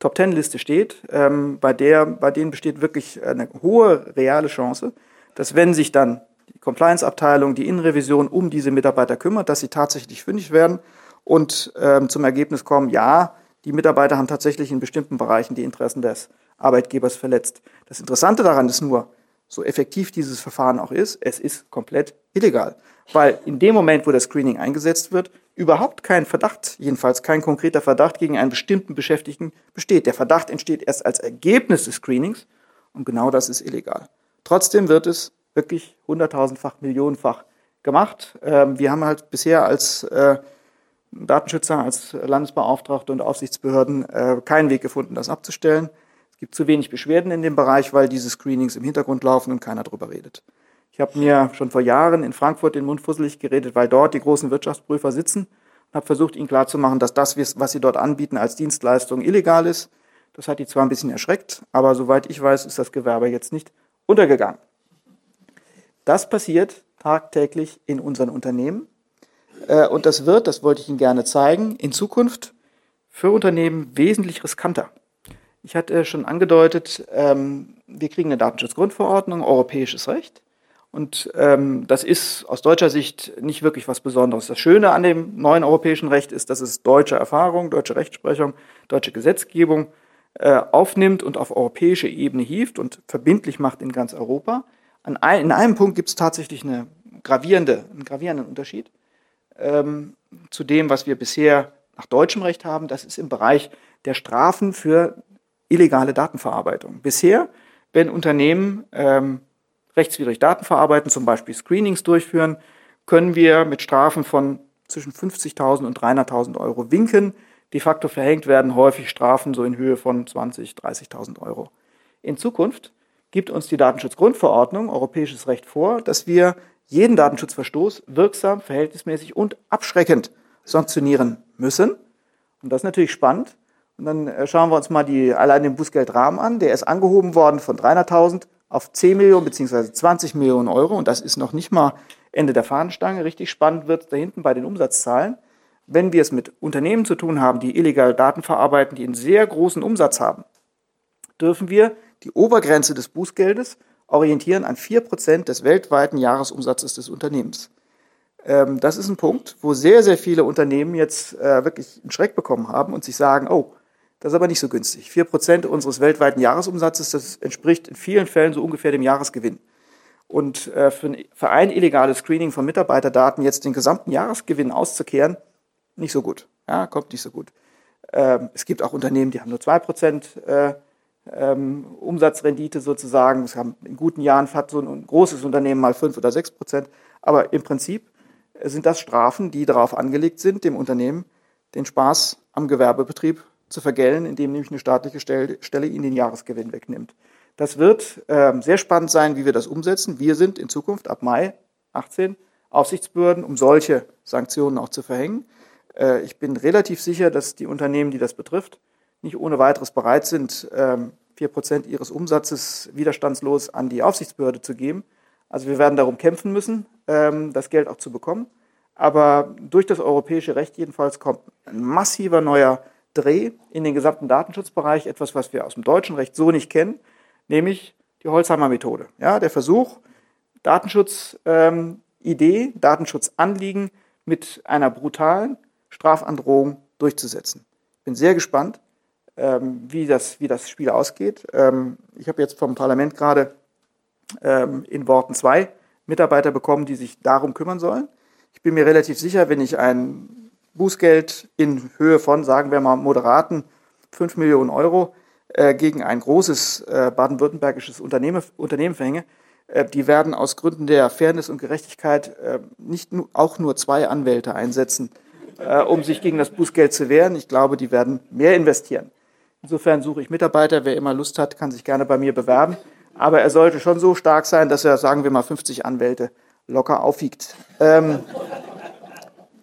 Top Ten Liste steht, ähm, bei der, bei denen besteht wirklich eine hohe reale Chance, dass wenn sich dann die Compliance-Abteilung, die Innenrevision um diese Mitarbeiter kümmert, dass sie tatsächlich fündig werden und ähm, zum Ergebnis kommen, ja, die Mitarbeiter haben tatsächlich in bestimmten Bereichen die Interessen des Arbeitgebers verletzt. Das Interessante daran ist nur, so effektiv dieses Verfahren auch ist, es ist komplett illegal. Weil in dem Moment, wo das Screening eingesetzt wird, überhaupt kein Verdacht, jedenfalls kein konkreter Verdacht gegen einen bestimmten Beschäftigten besteht. Der Verdacht entsteht erst als Ergebnis des Screenings und genau das ist illegal. Trotzdem wird es wirklich hunderttausendfach, millionenfach gemacht. Ähm, wir haben halt bisher als äh, Datenschützer, als Landesbeauftragte und Aufsichtsbehörden äh, keinen Weg gefunden, das abzustellen gibt zu wenig Beschwerden in dem Bereich, weil diese Screenings im Hintergrund laufen und keiner darüber redet. Ich habe mir schon vor Jahren in Frankfurt den Mund fusselig geredet, weil dort die großen Wirtschaftsprüfer sitzen und habe versucht, ihnen klarzumachen, dass das, was sie dort anbieten, als Dienstleistung illegal ist. Das hat die zwar ein bisschen erschreckt, aber soweit ich weiß, ist das Gewerbe jetzt nicht untergegangen. Das passiert tagtäglich in unseren Unternehmen. Äh, und das wird, das wollte ich Ihnen gerne zeigen, in Zukunft für Unternehmen wesentlich riskanter. Ich hatte schon angedeutet, ähm, wir kriegen eine Datenschutzgrundverordnung, europäisches Recht. Und ähm, das ist aus deutscher Sicht nicht wirklich was Besonderes. Das Schöne an dem neuen europäischen Recht ist, dass es deutsche Erfahrung, deutsche Rechtsprechung, deutsche Gesetzgebung äh, aufnimmt und auf europäische Ebene hieft und verbindlich macht in ganz Europa. Ein, in einem Punkt gibt es tatsächlich eine gravierende, einen gravierenden Unterschied ähm, zu dem, was wir bisher nach deutschem Recht haben. Das ist im Bereich der Strafen für illegale Datenverarbeitung. Bisher, wenn Unternehmen ähm, rechtswidrig Daten verarbeiten, zum Beispiel Screenings durchführen, können wir mit Strafen von zwischen 50.000 und 300.000 Euro winken. De facto verhängt werden häufig Strafen so in Höhe von 20.000, 30.000 Euro. In Zukunft gibt uns die Datenschutzgrundverordnung, europäisches Recht vor, dass wir jeden Datenschutzverstoß wirksam, verhältnismäßig und abschreckend sanktionieren müssen. Und das ist natürlich spannend, und dann äh, schauen wir uns mal die, allein den Bußgeldrahmen an. Der ist angehoben worden von 300.000 auf 10 Millionen bzw. 20 Millionen Euro. Und das ist noch nicht mal Ende der Fahnenstange. Richtig spannend wird es da hinten bei den Umsatzzahlen. Wenn wir es mit Unternehmen zu tun haben, die illegal Daten verarbeiten, die einen sehr großen Umsatz haben, dürfen wir die Obergrenze des Bußgeldes orientieren an 4% des weltweiten Jahresumsatzes des Unternehmens. Ähm, das ist ein Punkt, wo sehr, sehr viele Unternehmen jetzt äh, wirklich einen Schreck bekommen haben und sich sagen, oh, das ist aber nicht so günstig. Vier Prozent unseres weltweiten Jahresumsatzes, das entspricht in vielen Fällen so ungefähr dem Jahresgewinn. Und äh, für, ein, für ein illegales Screening von Mitarbeiterdaten jetzt den gesamten Jahresgewinn auszukehren, nicht so gut. Ja, kommt nicht so gut. Ähm, es gibt auch Unternehmen, die haben nur zwei Prozent äh, ähm, Umsatzrendite sozusagen. Es haben in guten Jahren hat so ein großes Unternehmen mal fünf oder sechs Prozent. Aber im Prinzip sind das Strafen, die darauf angelegt sind, dem Unternehmen den Spaß am Gewerbebetrieb zu vergällen, indem nämlich eine staatliche Stelle ihnen den Jahresgewinn wegnimmt. Das wird äh, sehr spannend sein, wie wir das umsetzen. Wir sind in Zukunft ab Mai 18 Aufsichtsbehörden, um solche Sanktionen auch zu verhängen. Äh, ich bin relativ sicher, dass die Unternehmen, die das betrifft, nicht ohne weiteres bereit sind, ähm, vier Prozent ihres Umsatzes widerstandslos an die Aufsichtsbehörde zu geben. Also wir werden darum kämpfen müssen, ähm, das Geld auch zu bekommen. Aber durch das europäische Recht jedenfalls kommt ein massiver neuer Dreh in den gesamten Datenschutzbereich, etwas, was wir aus dem deutschen Recht so nicht kennen, nämlich die Holzheimer Methode. Ja, der Versuch, Datenschutzidee, ähm, Datenschutzanliegen mit einer brutalen Strafandrohung durchzusetzen. Ich bin sehr gespannt, ähm, wie, das, wie das Spiel ausgeht. Ähm, ich habe jetzt vom Parlament gerade ähm, in Worten zwei Mitarbeiter bekommen, die sich darum kümmern sollen. Ich bin mir relativ sicher, wenn ich ein Bußgeld in Höhe von, sagen wir mal, moderaten 5 Millionen Euro äh, gegen ein großes äh, baden-württembergisches Unternehmen, Unternehmen verhänge, äh, die werden aus Gründen der Fairness und Gerechtigkeit äh, nicht nu auch nur zwei Anwälte einsetzen, äh, um sich gegen das Bußgeld zu wehren. Ich glaube, die werden mehr investieren. Insofern suche ich Mitarbeiter. Wer immer Lust hat, kann sich gerne bei mir bewerben. Aber er sollte schon so stark sein, dass er, sagen wir mal, 50 Anwälte locker aufwiegt. Ähm,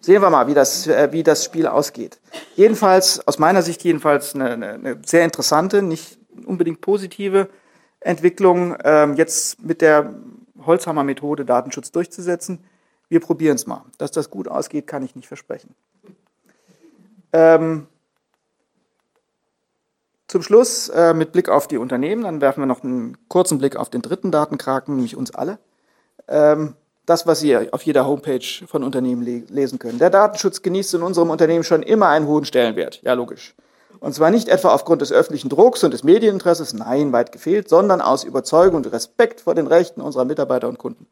sehen wir mal, wie das, äh, wie das Spiel ausgeht. Jedenfalls, aus meiner Sicht jedenfalls eine, eine sehr interessante, nicht unbedingt positive Entwicklung, ähm, jetzt mit der Holzhammer-Methode Datenschutz durchzusetzen. Wir probieren es mal. Dass das gut ausgeht, kann ich nicht versprechen. Ähm, zum Schluss äh, mit Blick auf die Unternehmen, dann werfen wir noch einen kurzen Blick auf den dritten Datenkraken, nämlich uns alle. Ähm, das, was Sie auf jeder Homepage von Unternehmen le lesen können. Der Datenschutz genießt in unserem Unternehmen schon immer einen hohen Stellenwert. Ja, logisch. Und zwar nicht etwa aufgrund des öffentlichen Drucks und des Medieninteresses, nein, weit gefehlt, sondern aus Überzeugung und Respekt vor den Rechten unserer Mitarbeiter und Kunden.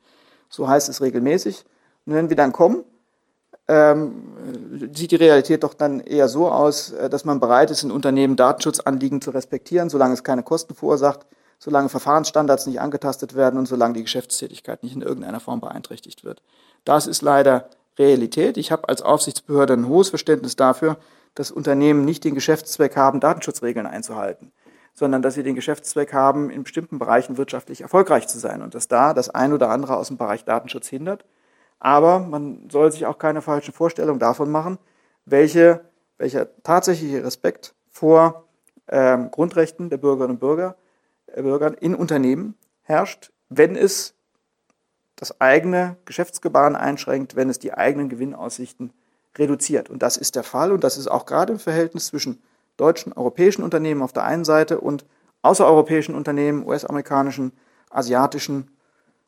So heißt es regelmäßig. Und wenn wir dann kommen, ähm, sieht die Realität doch dann eher so aus, äh, dass man bereit ist, in Unternehmen Datenschutzanliegen zu respektieren, solange es keine Kosten verursacht, solange Verfahrensstandards nicht angetastet werden und solange die Geschäftstätigkeit nicht in irgendeiner Form beeinträchtigt wird. Das ist leider Realität. Ich habe als Aufsichtsbehörde ein hohes Verständnis dafür, dass Unternehmen nicht den Geschäftszweck haben, Datenschutzregeln einzuhalten, sondern dass sie den Geschäftszweck haben, in bestimmten Bereichen wirtschaftlich erfolgreich zu sein und dass da das ein oder andere aus dem Bereich Datenschutz hindert. Aber man soll sich auch keine falschen Vorstellungen davon machen, welche, welcher tatsächliche Respekt vor ähm, Grundrechten der Bürgerinnen und Bürger, äh, Bürgern in Unternehmen herrscht, wenn es das eigene Geschäftsgebaren einschränkt, wenn es die eigenen Gewinnaussichten reduziert. Und das ist der Fall und das ist auch gerade im Verhältnis zwischen deutschen, europäischen Unternehmen auf der einen Seite und außereuropäischen Unternehmen, US-amerikanischen, asiatischen,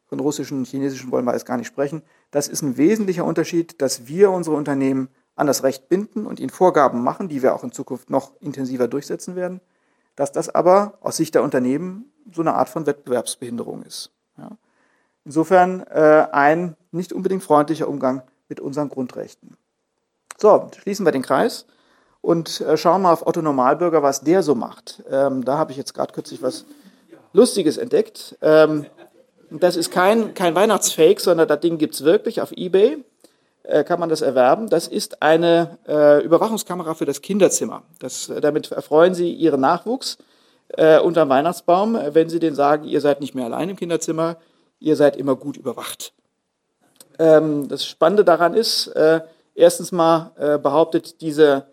von russischen, chinesischen wollen wir jetzt gar nicht sprechen. Das ist ein wesentlicher Unterschied, dass wir unsere Unternehmen an das Recht binden und ihnen Vorgaben machen, die wir auch in Zukunft noch intensiver durchsetzen werden, dass das aber aus Sicht der Unternehmen so eine Art von Wettbewerbsbehinderung ist. Ja. Insofern äh, ein nicht unbedingt freundlicher Umgang mit unseren Grundrechten. So, schließen wir den Kreis und äh, schauen mal auf Otto Normalbürger, was der so macht. Ähm, da habe ich jetzt gerade kürzlich was Lustiges entdeckt. Ähm, das ist kein, kein Weihnachtsfake, sondern das Ding gibt es wirklich auf Ebay. Äh, kann man das erwerben. Das ist eine äh, Überwachungskamera für das Kinderzimmer. Das, äh, damit erfreuen Sie Ihren Nachwuchs äh, unterm Weihnachtsbaum, wenn Sie denen sagen, ihr seid nicht mehr allein im Kinderzimmer, ihr seid immer gut überwacht. Ähm, das Spannende daran ist, äh, erstens mal äh, behauptet diese,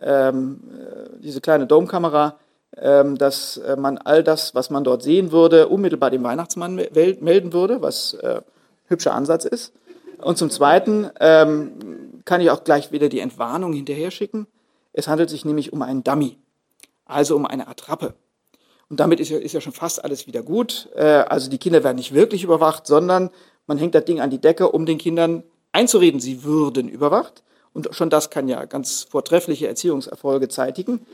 ähm, äh, diese kleine Domkamera, ähm, dass äh, man all das, was man dort sehen würde, unmittelbar dem Weihnachtsmann melden würde, was äh, hübscher Ansatz ist. Und zum Zweiten ähm, kann ich auch gleich wieder die Entwarnung hinterher schicken. Es handelt sich nämlich um einen Dummy, also um eine Attrappe. Und damit ist ja, ist ja schon fast alles wieder gut. Äh, also die Kinder werden nicht wirklich überwacht, sondern man hängt das Ding an die Decke, um den Kindern einzureden, sie würden überwacht. Und schon das kann ja ganz vortreffliche Erziehungserfolge zeitigen.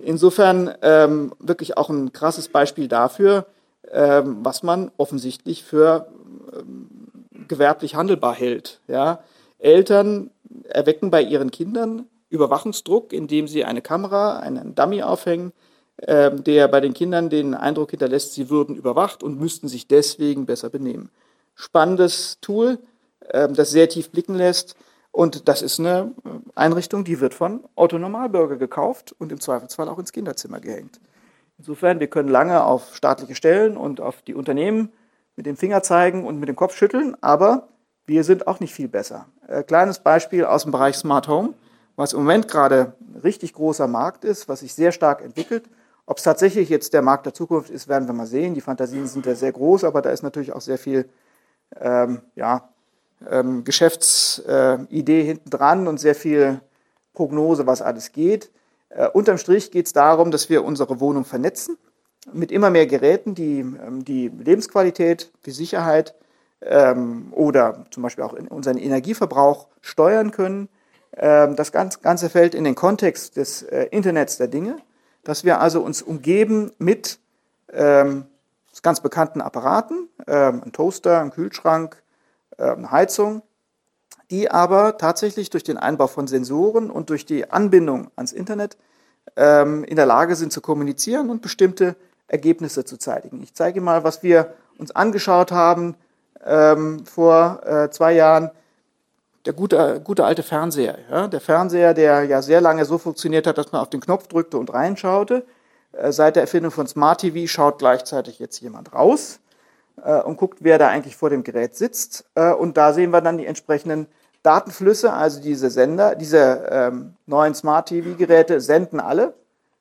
Insofern ähm, wirklich auch ein krasses Beispiel dafür, ähm, was man offensichtlich für ähm, gewerblich handelbar hält. Ja? Eltern erwecken bei ihren Kindern Überwachungsdruck, indem sie eine Kamera, einen Dummy aufhängen, ähm, der bei den Kindern den Eindruck hinterlässt, sie würden überwacht und müssten sich deswegen besser benehmen. Spannendes Tool, ähm, das sehr tief blicken lässt. Und das ist eine Einrichtung, die wird von Otto Normalbürger gekauft und im Zweifelsfall auch ins Kinderzimmer gehängt. Insofern, wir können lange auf staatliche Stellen und auf die Unternehmen mit dem Finger zeigen und mit dem Kopf schütteln, aber wir sind auch nicht viel besser. Äh, kleines Beispiel aus dem Bereich Smart Home, was im Moment gerade ein richtig großer Markt ist, was sich sehr stark entwickelt ob es tatsächlich jetzt der Markt der Zukunft ist, werden wir mal sehen. Die Fantasien sind ja sehr groß, aber da ist natürlich auch sehr viel ähm, ja, ähm, Geschäftsidee äh, hinten und sehr viel Prognose, was alles geht. Äh, unterm Strich geht es darum, dass wir unsere Wohnung vernetzen mit immer mehr Geräten, die ähm, die Lebensqualität, die Sicherheit ähm, oder zum Beispiel auch unseren Energieverbrauch steuern können. Ähm, das Ganze fällt in den Kontext des äh, Internets der Dinge, dass wir also uns umgeben mit ähm, ganz bekannten Apparaten, ähm, ein Toaster, ein Kühlschrank, Heizung, die aber tatsächlich durch den Einbau von Sensoren und durch die Anbindung ans Internet ähm, in der Lage sind zu kommunizieren und bestimmte Ergebnisse zu zeitigen. Ich zeige mal, was wir uns angeschaut haben ähm, vor äh, zwei Jahren. Der gute, gute alte Fernseher. Ja? Der Fernseher, der ja sehr lange so funktioniert hat, dass man auf den Knopf drückte und reinschaute. Äh, seit der Erfindung von Smart TV schaut gleichzeitig jetzt jemand raus äh, und guckt, wer da eigentlich vor dem Gerät sitzt. Äh, und da sehen wir dann die entsprechenden Datenflüsse, also diese Sender, diese ähm, neuen Smart TV-Geräte senden alle.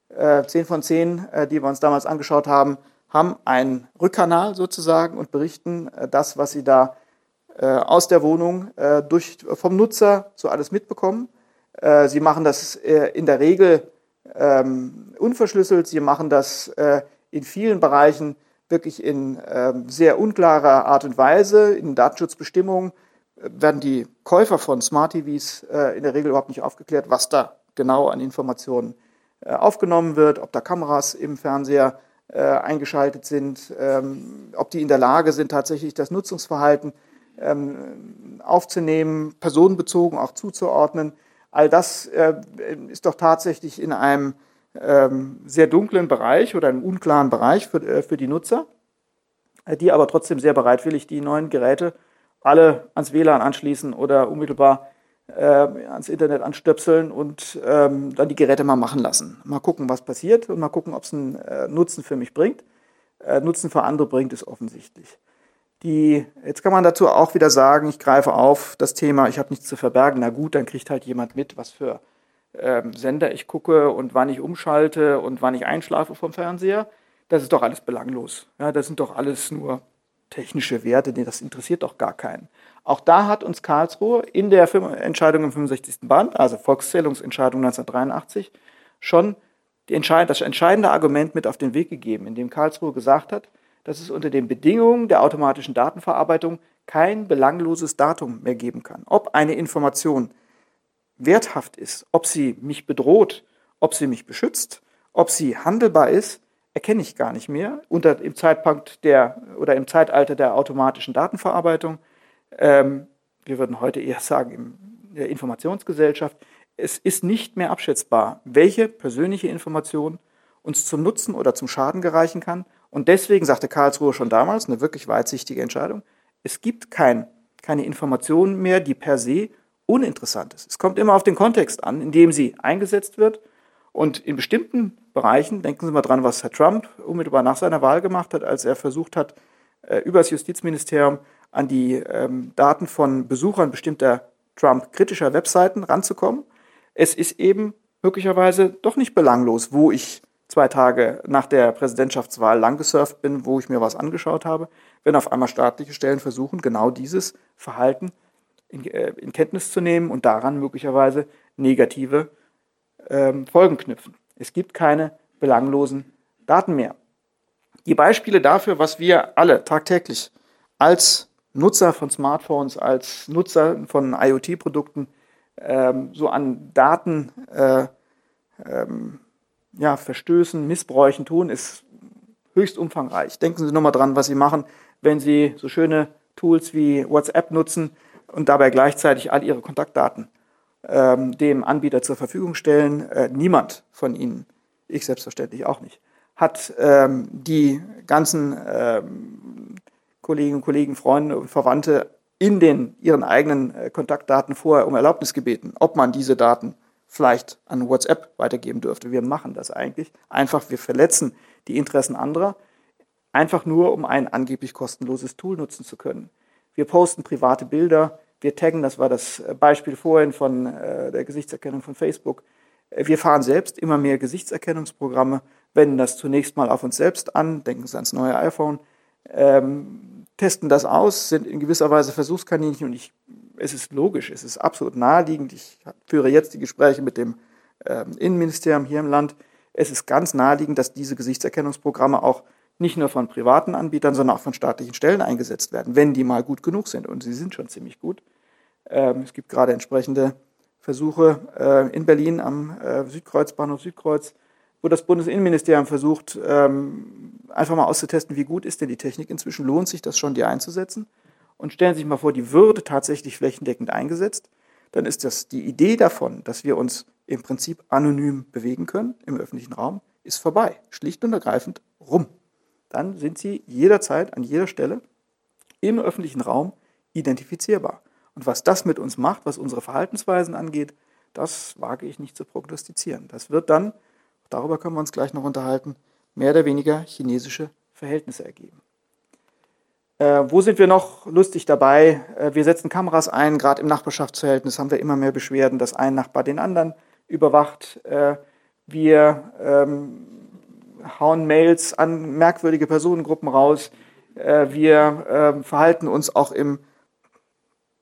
Äh, zehn von zehn, äh, die wir uns damals angeschaut haben, haben einen Rückkanal sozusagen und berichten äh, das, was sie da äh, aus der Wohnung äh, durch, vom Nutzer so alles mitbekommen. Sie machen das in der Regel ähm, unverschlüsselt. Sie machen das in vielen Bereichen wirklich in ähm, sehr unklarer Art und Weise. In Datenschutzbestimmungen werden die Käufer von Smart TVs äh, in der Regel überhaupt nicht aufgeklärt, was da genau an Informationen äh, aufgenommen wird, ob da Kameras im Fernseher äh, eingeschaltet sind, ähm, ob die in der Lage sind, tatsächlich das Nutzungsverhalten ähm, aufzunehmen, personenbezogen auch zuzuordnen. All das äh, ist doch tatsächlich in einem ähm, sehr dunklen Bereich oder einem unklaren Bereich für, äh, für die Nutzer, äh, die aber trotzdem sehr bereitwillig die neuen Geräte alle ans WLAN anschließen oder unmittelbar äh, ans Internet anstöpseln und ähm, dann die Geräte mal machen lassen. Mal gucken, was passiert und mal gucken, ob es einen äh, Nutzen für mich bringt. Äh, Nutzen für andere bringt es offensichtlich. Die, jetzt kann man dazu auch wieder sagen, ich greife auf das Thema, ich habe nichts zu verbergen. Na gut, dann kriegt halt jemand mit, was für ähm, Sender ich gucke und wann ich umschalte und wann ich einschlafe vom Fernseher. Das ist doch alles belanglos. Ja, das sind doch alles nur technische Werte, das interessiert doch gar keinen. Auch da hat uns Karlsruhe in der Entscheidung im 65. Band, also Volkszählungsentscheidung 1983, schon Entscheid das entscheidende Argument mit auf den Weg gegeben, indem Karlsruhe gesagt hat, dass es unter den Bedingungen der automatischen Datenverarbeitung kein belangloses Datum mehr geben kann. Ob eine Information werthaft ist, ob sie mich bedroht, ob sie mich beschützt, ob sie handelbar ist, erkenne ich gar nicht mehr unter, im Zeitpunkt der oder im Zeitalter der automatischen Datenverarbeitung. Ähm, wir würden heute eher sagen, in der Informationsgesellschaft. Es ist nicht mehr abschätzbar, welche persönliche Information uns zum Nutzen oder zum Schaden gereichen kann. Und deswegen sagte Karlsruhe schon damals, eine wirklich weitsichtige Entscheidung, es gibt kein, keine Information mehr, die per se uninteressant ist. Es kommt immer auf den Kontext an, in dem sie eingesetzt wird und in bestimmten Bereichen, denken Sie mal dran, was Herr Trump unmittelbar nach seiner Wahl gemacht hat, als er versucht hat, äh, über das Justizministerium an die ähm, Daten von Besuchern bestimmter Trump-kritischer Webseiten ranzukommen. Es ist eben möglicherweise doch nicht belanglos, wo ich zwei Tage nach der Präsidentschaftswahl langgesurft bin, wo ich mir was angeschaut habe, wenn auf einmal staatliche Stellen versuchen, genau dieses Verhalten in, äh, in Kenntnis zu nehmen und daran möglicherweise negative ähm, Folgen knüpfen. Es gibt keine belanglosen Daten mehr. Die Beispiele dafür, was wir alle tagtäglich als Nutzer von Smartphones, als Nutzer von IoT-Produkten ähm, so an Daten äh, ähm, ja, Verstößen, Missbräuchen tun, ist höchst umfangreich. Denken Sie nur mal dran, was Sie machen, wenn Sie so schöne Tools wie WhatsApp nutzen und dabei gleichzeitig all Ihre Kontaktdaten ähm, dem Anbieter zur Verfügung stellen. Äh, niemand von Ihnen, ich selbstverständlich auch nicht, hat ähm, die ganzen ähm, Kolleginnen und Kollegen, Freunde und Verwandte in den ihren eigenen äh, Kontaktdaten vorher um Erlaubnis gebeten, ob man diese Daten vielleicht an WhatsApp weitergeben dürfte. Wir machen das eigentlich. Einfach, wir verletzen die Interessen anderer, einfach nur, um ein angeblich kostenloses Tool nutzen zu können. Wir posten private Bilder, wir taggen, das war das Beispiel vorhin von äh, der Gesichtserkennung von Facebook. Äh, wir fahren selbst immer mehr Gesichtserkennungsprogramme, wenden das zunächst mal auf uns selbst an, denken Sie ans neue iPhone, ähm, testen das aus, sind in gewisser Weise Versuchskaninchen und ich, es ist logisch, es ist absolut naheliegend. Ich führe jetzt die Gespräche mit dem äh, Innenministerium hier im Land. Es ist ganz naheliegend, dass diese Gesichtserkennungsprogramme auch nicht nur von privaten Anbietern, sondern auch von staatlichen Stellen eingesetzt werden, wenn die mal gut genug sind. Und sie sind schon ziemlich gut. Ähm, es gibt gerade entsprechende Versuche äh, in Berlin am äh, Südkreuz, Bahnhof Südkreuz, wo das Bundesinnenministerium versucht, ähm, einfach mal auszutesten, wie gut ist denn die Technik inzwischen, lohnt sich das schon, die einzusetzen. Und stellen Sie sich mal vor, die würde tatsächlich flächendeckend eingesetzt, dann ist das die Idee davon, dass wir uns im Prinzip anonym bewegen können im öffentlichen Raum, ist vorbei. Schlicht und ergreifend rum. Dann sind Sie jederzeit an jeder Stelle im öffentlichen Raum identifizierbar. Und was das mit uns macht, was unsere Verhaltensweisen angeht, das wage ich nicht zu prognostizieren. Das wird dann, darüber können wir uns gleich noch unterhalten, mehr oder weniger chinesische Verhältnisse ergeben. Äh, wo sind wir noch lustig dabei? Äh, wir setzen Kameras ein, gerade im Nachbarschaftsverhältnis haben wir immer mehr Beschwerden, dass ein Nachbar den anderen überwacht. Äh, wir ähm, hauen Mails an merkwürdige Personengruppen raus. Äh, wir ähm, verhalten uns auch im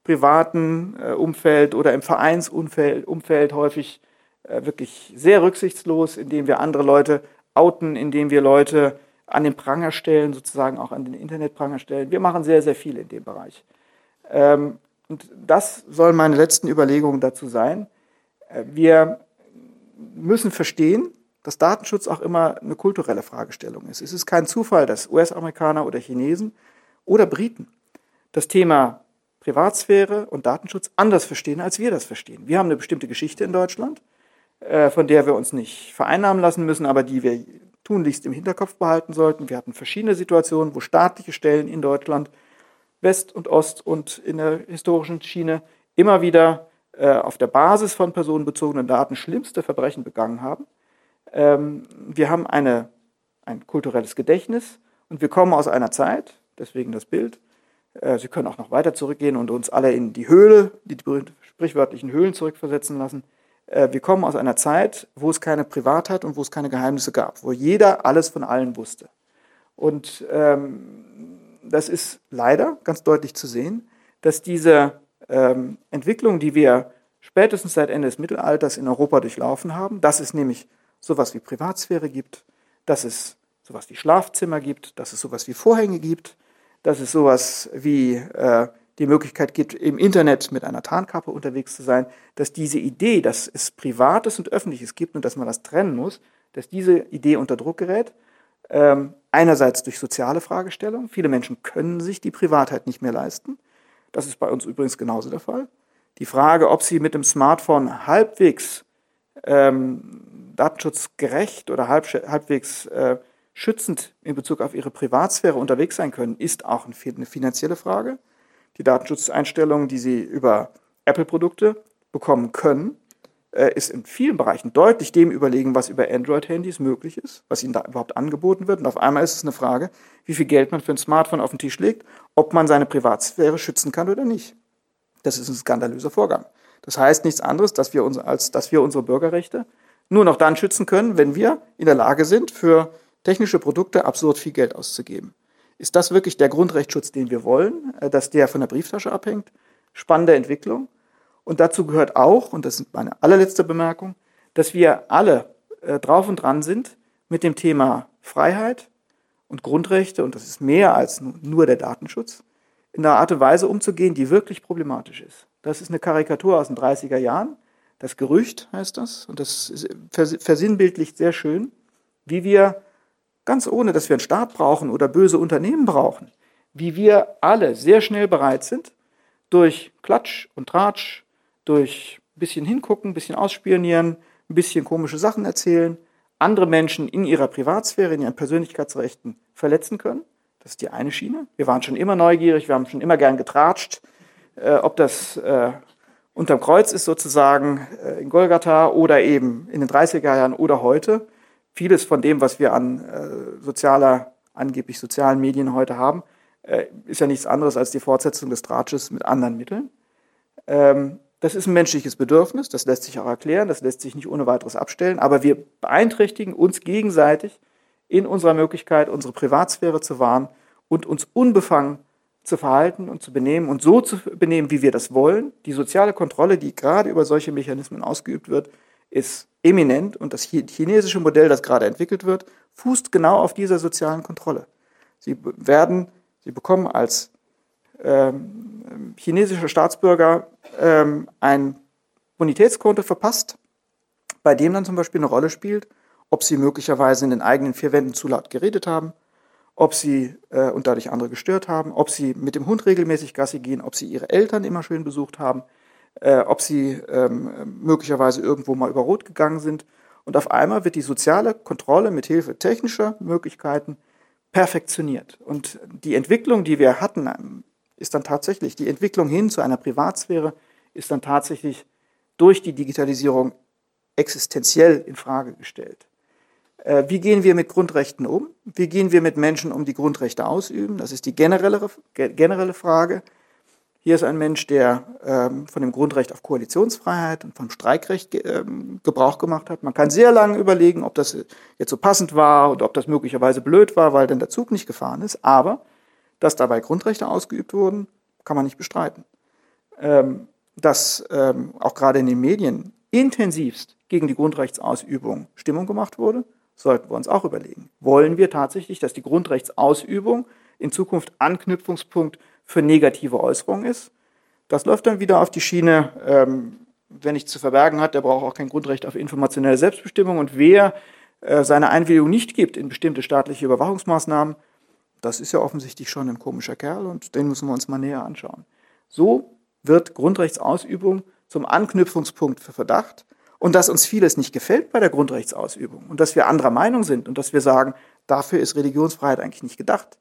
privaten äh, Umfeld oder im Vereinsumfeld Umfeld häufig äh, wirklich sehr rücksichtslos, indem wir andere Leute outen, indem wir Leute an den Pranger stellen, sozusagen auch an den Internetpranger stellen. Wir machen sehr, sehr viel in dem Bereich. Ähm, und das sollen meine letzten Überlegungen dazu sein. Äh, wir müssen verstehen, dass Datenschutz auch immer eine kulturelle Fragestellung ist. Es ist kein Zufall, dass US-Amerikaner oder Chinesen oder Briten das Thema Privatsphäre und Datenschutz anders verstehen, als wir das verstehen. Wir haben eine bestimmte Geschichte in Deutschland, äh, von der wir uns nicht vereinnahmen lassen müssen, aber die wir tunlichst im Hinterkopf behalten sollten. Wir hatten verschiedene Situationen, wo staatliche Stellen in Deutschland, West und Ost und in der historischen Schiene immer wieder äh, auf der Basis von personenbezogenen Daten schlimmste Verbrechen begangen haben. Ähm, wir haben eine, ein kulturelles Gedächtnis und wir kommen aus einer Zeit, deswegen das Bild, Sie können auch noch weiter zurückgehen und uns alle in die Höhle, die sprichwörtlichen Höhlen zurückversetzen lassen. Äh, wir kommen aus einer Zeit, wo es keine Privatheit und wo es keine Geheimnisse gab, wo jeder alles von allen wusste. Und ähm, das ist leider ganz deutlich zu sehen, dass diese ähm, Entwicklung, die wir spätestens seit Ende des Mittelalters in Europa durchlaufen haben, dass es nämlich sowas wie Privatsphäre gibt, dass es sowas wie Schlafzimmer gibt, dass es sowas wie Vorhänge gibt, dass es sowas wie äh, die Möglichkeit gibt, im Internet mit einer Tarnkappe unterwegs zu sein, dass diese Idee, dass es Privates und Öffentliches gibt und dass man das trennen muss, dass diese Idee unter Druck gerät. Ähm, einerseits durch soziale Fragestellungen. Viele Menschen können sich die Privatheit nicht mehr leisten. Das ist bei uns übrigens genauso der Fall. Die Frage, ob sie mit dem Smartphone halbwegs ähm, datenschutzgerecht oder halb, halbwegs äh, schützend in Bezug auf ihre Privatsphäre unterwegs sein können, ist auch eine finanzielle Frage. Die Datenschutzeinstellungen, die Sie über Apple-Produkte bekommen können, äh, ist in vielen Bereichen deutlich dem überlegen, was über Android-Handys möglich ist, was ihnen da überhaupt angeboten wird. Und auf einmal ist es eine Frage, wie viel Geld man für ein Smartphone auf den Tisch legt, ob man seine Privatsphäre schützen kann oder nicht. Das ist ein skandalöser Vorgang. Das heißt nichts anderes, dass wir uns, als dass wir unsere Bürgerrechte nur noch dann schützen können, wenn wir in der Lage sind, für technische Produkte absurd viel Geld auszugeben. Ist das wirklich der Grundrechtsschutz, den wir wollen, äh, dass der von der Brieftasche abhängt? Spannende Entwicklung. Und dazu gehört auch, und das ist meine allerletzte Bemerkung, dass wir alle äh, drauf und dran sind mit dem Thema Freiheit und Grundrechte, und das ist mehr als nur der Datenschutz, in einer Art und Weise umzugehen, die wirklich problematisch ist. Das ist eine Karikatur aus den 30er Jahren. Das Gerücht heißt das, und das versinnbildlicht sehr schön, wie wir ganz ohne, dass wir einen Staat brauchen oder böse Unternehmen brauchen, wie wir alle sehr schnell bereit sind, durch Klatsch und Tratsch, durch ein bisschen hingucken, ein bisschen ausspionieren, ein bisschen komische Sachen erzählen, andere Menschen in ihrer Privatsphäre, in ihren Persönlichkeitsrechten verletzen können. Das ist die eine Schiene. Wir waren schon immer neugierig, wir haben schon immer gern getratscht, äh, ob das äh, unterm Kreuz ist sozusagen äh, in Golgatha oder eben in den 30er Jahren oder heute vieles von dem, was wir an äh, sozialer, angeblich sozialen Medien heute haben, äh, ist ja nichts anderes als die Fortsetzung des Tratsches mit anderen Mitteln. Ähm, das ist ein menschliches Bedürfnis, das lässt sich auch erklären, das lässt sich nicht ohne weiteres abstellen, aber wir beeinträchtigen uns gegenseitig in unserer Möglichkeit, unsere Privatsphäre zu wahren und uns unbefangen zu verhalten und zu benehmen und so zu benehmen, wie wir das wollen. Die soziale Kontrolle, die gerade über solche Mechanismen ausgeübt wird, ist eminent und das chinesische Modell, das gerade entwickelt wird, fußt genau auf dieser sozialen Kontrolle. Sie werden, sie bekommen als ähm, chinesischer Staatsbürger ähm, ein Bonitätskonto verpasst, bei dem dann zum Beispiel eine Rolle spielt, ob sie möglicherweise in den eigenen vier Wänden zu laut geredet haben, ob sie äh, und dadurch andere gestört haben, ob sie mit dem Hund regelmäßig Gassi gehen, ob sie ihre Eltern immer schön besucht haben, äh, ob sie ähm, möglicherweise irgendwo mal über Rot gegangen sind. Und auf einmal wird die soziale Kontrolle mit Hilfe technischer Möglichkeiten perfektioniert. Und die Entwicklung, die wir hatten, ähm, ist dann tatsächlich, die Entwicklung hin zu einer Privatsphäre ist dann tatsächlich durch die Digitalisierung existenziell in Frage gestellt. Äh, wie gehen wir mit Grundrechten um? Wie gehen wir mit Menschen um, die Grundrechte ausüben? Das ist die generelle, generelle Frage. Hier ist ein Mensch, der ähm, von dem Grundrecht auf Koalitionsfreiheit und vom Streikrecht ähm, Gebrauch gemacht hat. Man kann sehr lange überlegen, ob das jetzt so passend war und ob das möglicherweise blöd war, weil dann der Zug nicht gefahren ist. Aber dass dabei Grundrechte ausgeübt wurden, kann man nicht bestreiten. Ähm, dass ähm, auch gerade in den Medien intensivst gegen die Grundrechtsausübung Stimmung gemacht wurde, sollten wir uns auch überlegen. Wollen wir tatsächlich, dass die Grundrechtsausübung in Zukunft Anknüpfungspunkt für negative Äußerungen ist? Das läuft dann wieder auf die Schiene, ähm, wer nichts zu verbergen hat, der braucht auch kein Grundrecht auf informationelle Selbstbestimmung. Und wer äh, seine Einwilligung nicht gibt in bestimmte staatliche Überwachungsmaßnahmen, das ist ja offensichtlich schon ein komischer Kerl und den müssen wir uns mal näher anschauen. So wird Grundrechtsausübung zum Anknüpfungspunkt für Verdacht und dass uns vieles nicht gefällt bei der Grundrechtsausübung und dass wir anderer Meinung sind und dass wir sagen, dafür ist Religionsfreiheit eigentlich nicht gedacht.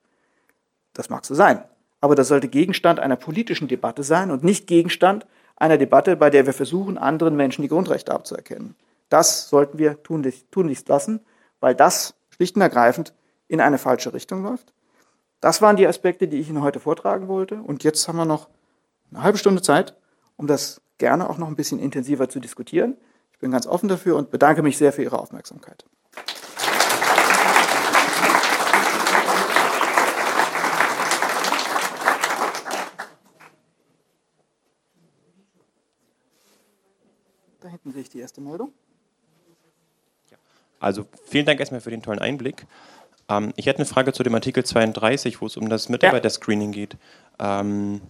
Das mag so sein. Aber das sollte Gegenstand einer politischen Debatte sein und nicht Gegenstand einer Debatte, bei der wir versuchen, anderen Menschen die Grundrechte abzuerkennen. Das sollten wir tunlichst, lassen, weil das schlicht und ergreifend in eine falsche Richtung läuft. Das waren die Aspekte, die ich Ihnen heute vortragen wollte. Und jetzt haben wir noch eine halbe Stunde Zeit, um das gerne auch noch ein bisschen intensiver zu diskutieren. Ich bin ganz offen dafür und bedanke mich sehr für Ihre Aufmerksamkeit. Da hinten sehe ich die erste Meldung. Also vielen Dank erstmal für den tollen Einblick. Ähm, ich hätte eine Frage zu dem Artikel 32, wo es um das Mitarbeiterscreening geht. Ähm,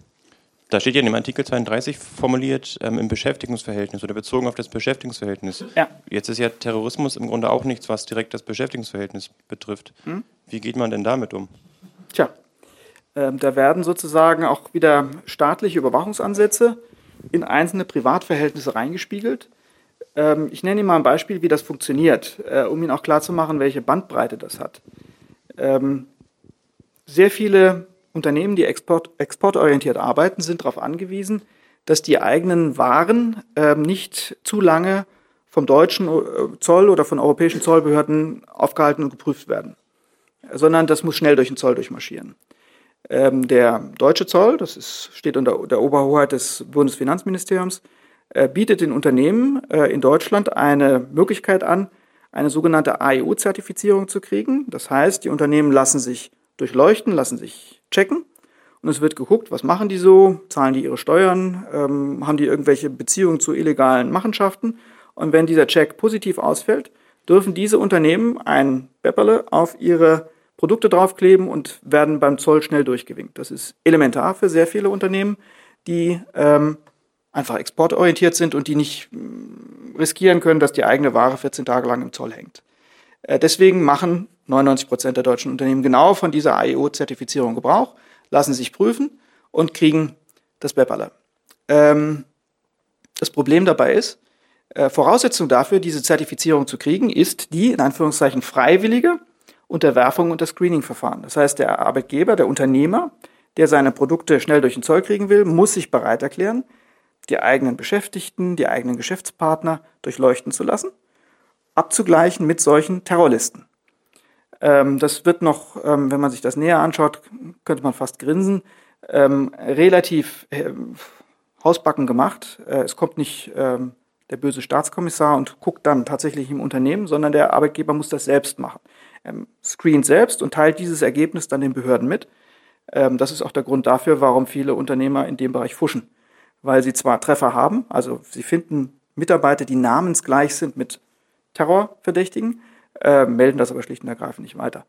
da steht ja in dem Artikel 32 formuliert ähm, im Beschäftigungsverhältnis oder bezogen auf das Beschäftigungsverhältnis. Ja. Jetzt ist ja Terrorismus im Grunde auch nichts, was direkt das Beschäftigungsverhältnis betrifft. Hm? Wie geht man denn damit um? Tja, ähm, da werden sozusagen auch wieder staatliche Überwachungsansätze in einzelne Privatverhältnisse reingespiegelt. Ähm, ich nenne Ihnen mal ein Beispiel, wie das funktioniert, äh, um Ihnen auch klarzumachen, welche Bandbreite das hat. Ähm, sehr viele Unternehmen, die export, exportorientiert arbeiten, sind darauf angewiesen, dass die eigenen Waren äh, nicht zu lange vom deutschen äh, Zoll oder von europäischen Zollbehörden aufgehalten und geprüft werden, sondern das muss schnell durch den Zoll durchmarschieren. Ähm, der deutsche Zoll, das ist, steht unter der Oberhoheit des Bundesfinanzministeriums, bietet den Unternehmen äh, in Deutschland eine Möglichkeit an, eine sogenannte AEU-Zertifizierung zu kriegen. Das heißt, die Unternehmen lassen sich durchleuchten, lassen sich checken. Und es wird geguckt, was machen die so, zahlen die ihre Steuern, ähm, haben die irgendwelche Beziehungen zu illegalen Machenschaften. Und wenn dieser Check positiv ausfällt, dürfen diese Unternehmen ein Bepperle auf ihre Produkte draufkleben und werden beim Zoll schnell durchgewinkt. Das ist elementar für sehr viele Unternehmen, die ähm, einfach exportorientiert sind und die nicht mm, riskieren können, dass die eigene Ware 14 Tage lang im Zoll hängt. Äh, deswegen machen 99 Prozent der deutschen Unternehmen genau von dieser AEO-Zertifizierung Gebrauch, lassen sich prüfen und kriegen das Bepperle. Ähm, das Problem dabei ist, äh, Voraussetzung dafür, diese Zertifizierung zu kriegen, ist die, in Anführungszeichen, freiwillige Unterwerfung unter Screening-Verfahren. Das heißt, der Arbeitgeber, der Unternehmer, der seine Produkte schnell durch den Zoll kriegen will, muss sich bereit erklären, die eigenen Beschäftigten, die eigenen Geschäftspartner durchleuchten zu lassen, abzugleichen mit solchen Terrorlisten. Ähm, das wird noch, ähm, wenn man sich das näher anschaut, könnte man fast grinsen, ähm, relativ äh, hausbacken gemacht. Äh, es kommt nicht der böse Staatskommissar und guckt dann tatsächlich im Unternehmen, sondern der Arbeitgeber muss das selbst machen. Ähm, screent selbst und teilt dieses Ergebnis dann den Behörden mit. Das ist auch der Grund dafür, warum viele Unternehmer in dem Bereich fuschen. Weil sie zwar Treffer haben, also sie finden Mitarbeiter, die namensgleich sind mit Terrorverdächtigen, äh, melden das aber schlicht und ergreifend nicht weiter.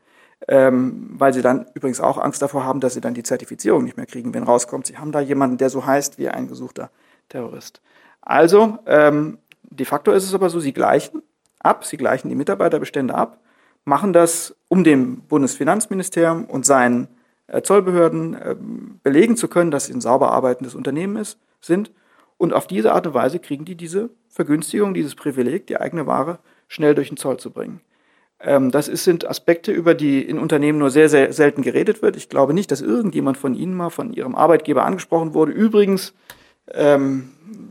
Ähm, weil sie dann übrigens auch Angst davor haben, dass sie dann die Zertifizierung nicht mehr kriegen, wenn rauskommt, sie haben da jemanden, der so heißt wie ein gesuchter Terrorist. Also, ähm, de facto ist es aber so, sie gleichen ab, sie gleichen die Mitarbeiterbestände ab, machen das, um dem Bundesfinanzministerium und seinen äh, Zollbehörden äh, belegen zu können, dass sie ein sauber arbeitendes Unternehmen ist, sind. Und auf diese Art und Weise kriegen die diese Vergünstigung, dieses Privileg, die eigene Ware schnell durch den Zoll zu bringen. Ähm, das sind Aspekte, über die in Unternehmen nur sehr, sehr selten geredet wird. Ich glaube nicht, dass irgendjemand von Ihnen mal von Ihrem Arbeitgeber angesprochen wurde. Übrigens, ähm,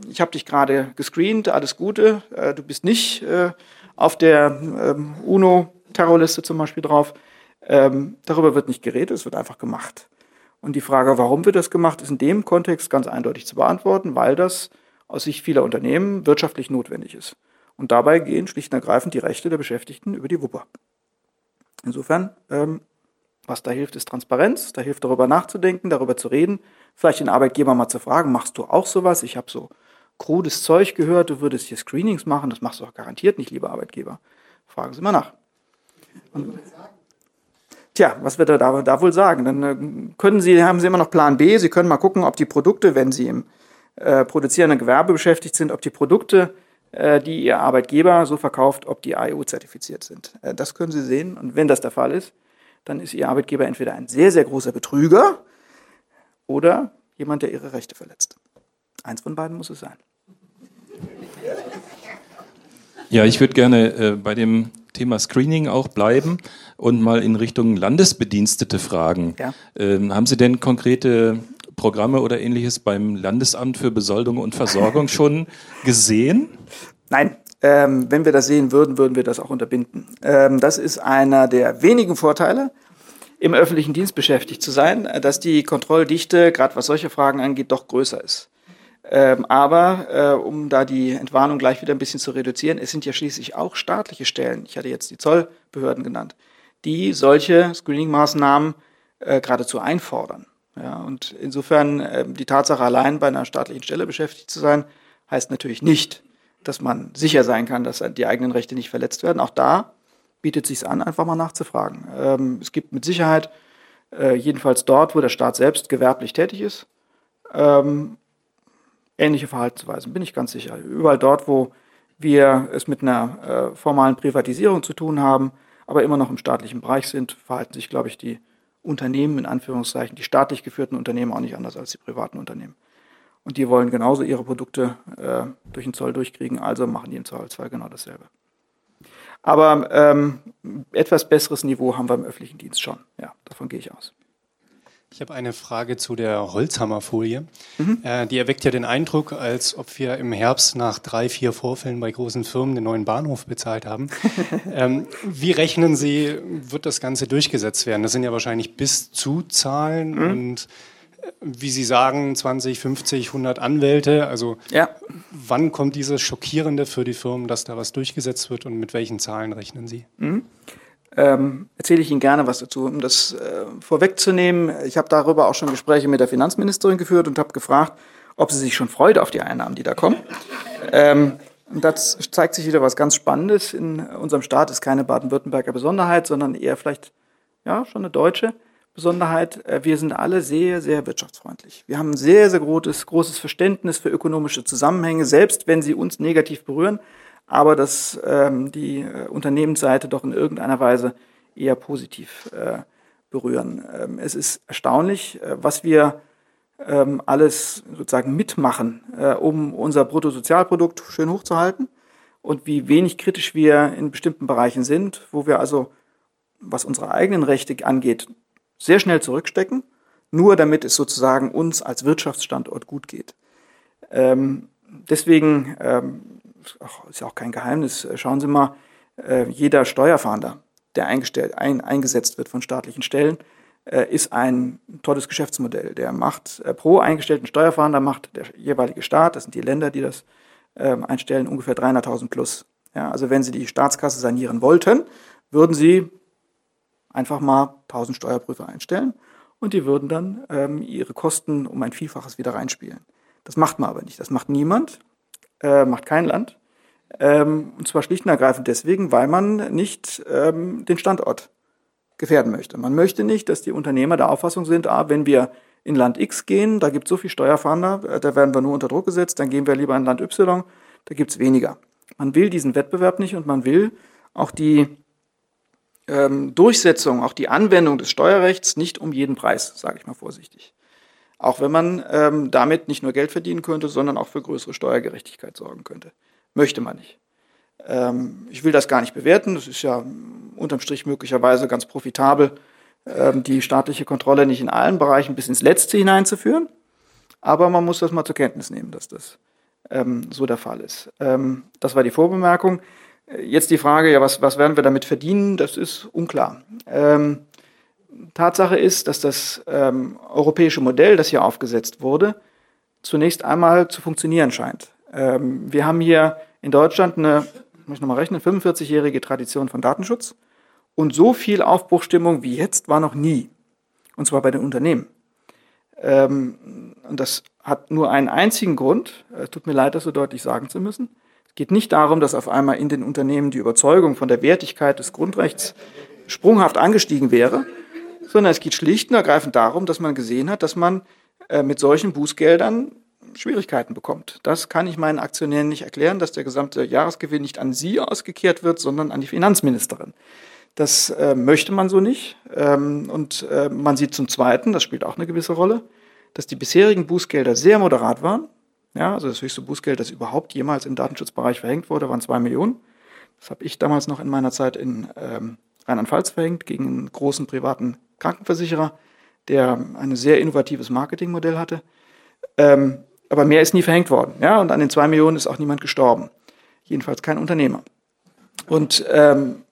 ich habe dich gerade gescreent, alles Gute. Äh, du bist nicht äh, auf der ähm, UNO-Terrorliste zum Beispiel drauf. Darüber wird nicht geredet, es wird einfach gemacht. Und die Frage, warum wird das gemacht, ist in dem Kontext ganz eindeutig zu beantworten, weil das aus Sicht vieler Unternehmen wirtschaftlich notwendig ist. Und dabei gehen schlicht und ergreifend die Rechte der Beschäftigten über die Wupper. Insofern, ähm, was da hilft, ist Transparenz. Da hilft darüber nachzudenken, darüber zu reden. Vielleicht den Arbeitgeber mal zu fragen, machst du auch sowas? Ich habe so krudes Zeug gehört, du würdest hier Screenings machen. Das machst du auch garantiert nicht, lieber Arbeitgeber. Fragen Sie mal nach. Und, Tja, was wird er da, da wohl sagen? Dann äh, können Sie, haben Sie immer noch Plan B. Sie können mal gucken, ob die Produkte, wenn Sie im äh, produzierenden Gewerbe beschäftigt sind, ob die Produkte, äh, die Ihr Arbeitgeber so verkauft, ob die AEU-zertifiziert sind. Äh, das können Sie sehen. Und wenn das der Fall ist, dann ist Ihr Arbeitgeber entweder ein sehr, sehr großer Betrüger oder jemand, der Ihre Rechte verletzt. Eins von beiden muss es sein. Ja, ich würde gerne äh, bei dem Thema Screening auch bleiben und mal in Richtung Landesbedienstete fragen. Ja. Ähm, haben Sie denn konkrete Programme oder ähnliches beim Landesamt für Besoldung und Versorgung schon gesehen? Nein, ähm, wenn wir das sehen würden, würden wir das auch unterbinden. Ähm, das ist einer der wenigen Vorteile, im öffentlichen Dienst beschäftigt zu sein, dass die Kontrolldichte, gerade was solche Fragen angeht, doch größer ist. Ähm, aber äh, um da die Entwarnung gleich wieder ein bisschen zu reduzieren, es sind ja schließlich auch staatliche Stellen, ich hatte jetzt die Zollbehörden genannt, die solche Screening-Maßnahmen äh, geradezu einfordern. Ja, und insofern äh, die Tatsache allein bei einer staatlichen Stelle beschäftigt zu sein, heißt natürlich nicht, dass man sicher sein kann, dass die eigenen Rechte nicht verletzt werden. Auch da bietet sich an, einfach mal nachzufragen. Ähm, es gibt mit Sicherheit, äh, jedenfalls dort, wo der Staat selbst gewerblich tätig ist, ähm, ähnliche Verhaltensweisen, bin ich ganz sicher. Überall dort, wo wir es mit einer äh, formalen Privatisierung zu tun haben, aber immer noch im staatlichen Bereich sind, verhalten sich, glaube ich, die Unternehmen, in Anführungszeichen, die staatlich geführten Unternehmen auch nicht anders als die privaten Unternehmen. Und die wollen genauso ihre Produkte äh, durch den Zoll durchkriegen, also machen die im Zweifelsfall genau dasselbe. Aber ähm, etwas besseres Niveau haben wir im öffentlichen Dienst schon. Ja, davon gehe ich aus. Ich habe eine Frage zu der Holzhammerfolie. Mhm. Äh, die erweckt ja den Eindruck, als ob wir im Herbst nach drei, vier Vorfällen bei großen Firmen den neuen Bahnhof bezahlt haben. ähm, wie rechnen Sie, wird das Ganze durchgesetzt werden? Das sind ja wahrscheinlich bis zu Zahlen mhm. und äh, wie Sie sagen, 20, 50, 100 Anwälte. Also ja. wann kommt dieses Schockierende für die Firmen, dass da was durchgesetzt wird und mit welchen Zahlen rechnen Sie? Mhm ähm, erzähle ich Ihnen gerne was dazu. Um das äh, vorwegzunehmen, ich habe darüber auch schon Gespräche mit der Finanzministerin geführt und habe gefragt, ob sie sich schon freut auf die Einnahmen, die da kommen. Ähm, und das zeigt sich wieder was ganz Spannendes. In unserem Staat ist keine Baden-Württemberger Besonderheit, sondern eher vielleicht ja schon eine deutsche Besonderheit. Äh, wir sind alle sehr, sehr wirtschaftsfreundlich. Wir haben ein sehr, sehr großes, großes Verständnis für ökonomische Zusammenhänge, selbst wenn sie uns negativ berühren aber dass ähm, die äh, Unternehmensseite doch in irgendeiner Weise eher positiv äh, berühren. Ähm, es ist erstaunlich, äh, was wir ähm, alles sozusagen mitmachen, äh, um unser Bruttosozialprodukt schön hochzuhalten und wie wenig kritisch wir in bestimmten Bereichen sind, wo wir also, was unsere eigenen Rechte angeht, sehr schnell zurückstecken, nur damit es sozusagen uns als Wirtschaftsstandort gut geht. Ähm, deswegen ähm, ist ja auch kein Geheimnis, äh, schauen Sie mal, äh, jeder Steuerfahnder, der eingestellt, ein, eingesetzt wird von staatlichen Stellen, äh, ist ein tolles Geschäftsmodell. Der macht pro eingestellten Steuerfahnder macht der jeweilige Staat, das sind die Länder, die das ähm, einstellen, ungefähr 300.000 plus. Ja, also wenn Sie die Staatskasse sanieren wollten, würden Sie einfach mal 1000 Steuerprüfer einstellen und die würden dann ähm, ihre Kosten um ein Vielfaches wieder reinspielen. Das macht man aber nicht. Das macht niemand, äh, macht kein Land. Ähm, und zwar schlicht und ergreifend deswegen, weil man nicht ähm, den Standort gefährden möchte. Man möchte nicht, dass die Unternehmer der Auffassung sind, ah, wenn wir in Land X gehen, da gibt es so viel Steuerfahnder, äh, da werden wir nur unter Druck gesetzt, dann gehen wir lieber in Land Y, da gibt es weniger. Man will diesen Wettbewerb nicht und man will auch die ähm, Durchsetzung, auch die Anwendung des Steuerrechts nicht um jeden Preis, sage ich mal vorsichtig. Auch wenn man ähm, damit nicht nur Geld verdienen könnte, sondern auch für größere Steuergerechtigkeit sorgen könnte. Möchte man nicht. Ähm, ich will das gar nicht bewerten. Das ist ja unterm Strich möglicherweise ganz profitabel, ähm, die staatliche Kontrolle nicht in allen Bereichen bis ins Letzte hineinzuführen. Aber man muss das mal zur Kenntnis nehmen, dass das ähm, so der Fall ist. Ähm, das war die Vorbemerkung. Jetzt die Frage, ja, was, was werden wir damit verdienen? Das ist unklar. Ähm, Tatsache ist, dass das ähm, europäische Modell, das hier aufgesetzt wurde, zunächst einmal zu funktionieren scheint. Ähm, wir haben hier in Deutschland eine, muss ich nochmal rechnen, 45-jährige Tradition von Datenschutz. Und so viel Aufbruchstimmung wie jetzt war noch nie. Und zwar bei den Unternehmen. Ähm, und das hat nur einen einzigen Grund. Es tut mir leid, das so deutlich sagen zu müssen. Es geht nicht darum, dass auf einmal in den Unternehmen die Überzeugung von der Wertigkeit des Grundrechts sprunghaft angestiegen wäre, sondern es geht schlicht und ergreifend darum, dass man gesehen hat, dass man äh, mit solchen Bußgeldern Schwierigkeiten bekommt. Das kann ich meinen Aktionären nicht erklären, dass der gesamte Jahresgewinn nicht an sie ausgekehrt wird, sondern an die Finanzministerin. Das äh, möchte man so nicht. Ähm, und äh, man sieht zum Zweiten, das spielt auch eine gewisse Rolle, dass die bisherigen Bußgelder sehr moderat waren. Ja, also das höchste Bußgeld, das überhaupt jemals im Datenschutzbereich verhängt wurde, waren zwei Millionen. Das habe ich damals noch in meiner Zeit in ähm, Rheinland-Pfalz verhängt gegen einen großen privaten Krankenversicherer, der ein sehr innovatives Marketingmodell hatte. Ähm, aber mehr ist nie verhängt worden. Ja, und an den zwei Millionen ist auch niemand gestorben. Jedenfalls kein Unternehmer. Und ähm,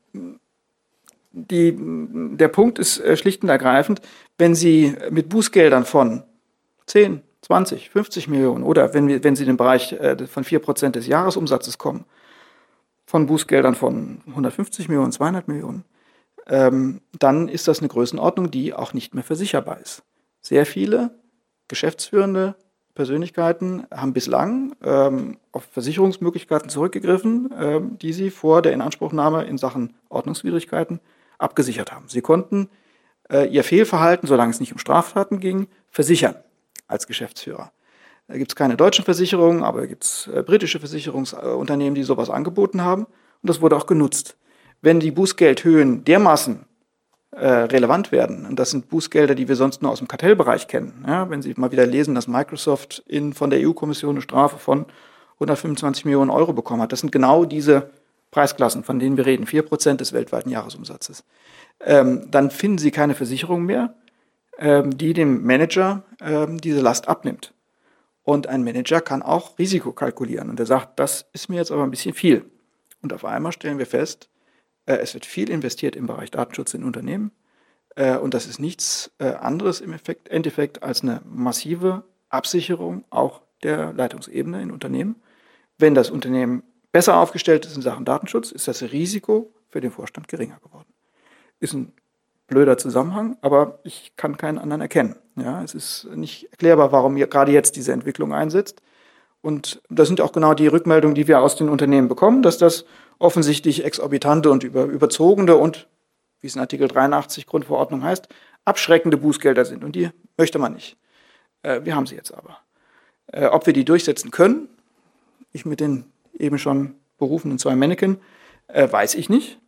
die, der Punkt ist äh, schlicht und ergreifend, wenn Sie mit Bußgeldern von 10, 20, 50 Millionen oder wenn, wenn Sie in den Bereich äh, von 4% des Jahresumsatzes kommen, von Bußgeldern von 150 Millionen, 200 Millionen, ähm, dann ist das eine Größenordnung, die auch nicht mehr versicherbar ist. Sehr viele geschäftsführende Persönlichkeiten haben bislang ähm, auf Versicherungsmöglichkeiten zurückgegriffen, ähm, die sie vor der Inanspruchnahme in Sachen Ordnungswidrigkeiten abgesichert haben. Sie konnten äh, ihr Fehlverhalten, solange es nicht um Straftaten ging, versichern als Geschäftsführer. Da gibt es keine deutschen Versicherungen, aber gibt es äh, britische Versicherungsunternehmen, die sowas angeboten haben. Und das wurde auch genutzt. Wenn die Bußgeldhöhen dermaßen äh, relevant werden, und das sind Bußgelder, die wir sonst nur aus dem Kartellbereich kennen, ja, wenn Sie mal wieder lesen, dass Microsoft in, von der EU-Kommission eine Strafe von 125 Millionen Euro bekommen hat, das sind genau diese Preisklassen, von denen wir reden, 4% des weltweiten Jahresumsatzes. Ähm, dann finden Sie keine Versicherung mehr, ähm, die dem Manager ähm, diese Last abnimmt. Und ein Manager kann auch Risiko kalkulieren. Und er sagt, das ist mir jetzt aber ein bisschen viel. Und auf einmal stellen wir fest, es wird viel investiert im Bereich Datenschutz in Unternehmen. Äh, und das ist nichts äh, anderes im Effekt, Endeffekt als eine massive Absicherung auch der Leitungsebene in Unternehmen. Wenn das Unternehmen besser aufgestellt ist in Sachen Datenschutz, ist das Risiko für den Vorstand geringer geworden. Ist ein blöder Zusammenhang, aber ich kann keinen anderen erkennen. Ja, es ist nicht erklärbar, warum gerade jetzt diese Entwicklung einsetzt. Und das sind auch genau die Rückmeldungen, die wir aus den Unternehmen bekommen, dass das offensichtlich exorbitante und über, überzogene und, wie es in Artikel 83 Grundverordnung heißt, abschreckende Bußgelder sind. Und die möchte man nicht. Äh, wir haben sie jetzt aber. Äh, ob wir die durchsetzen können, ich mit den eben schon berufenen zwei Männchen, äh, weiß ich nicht.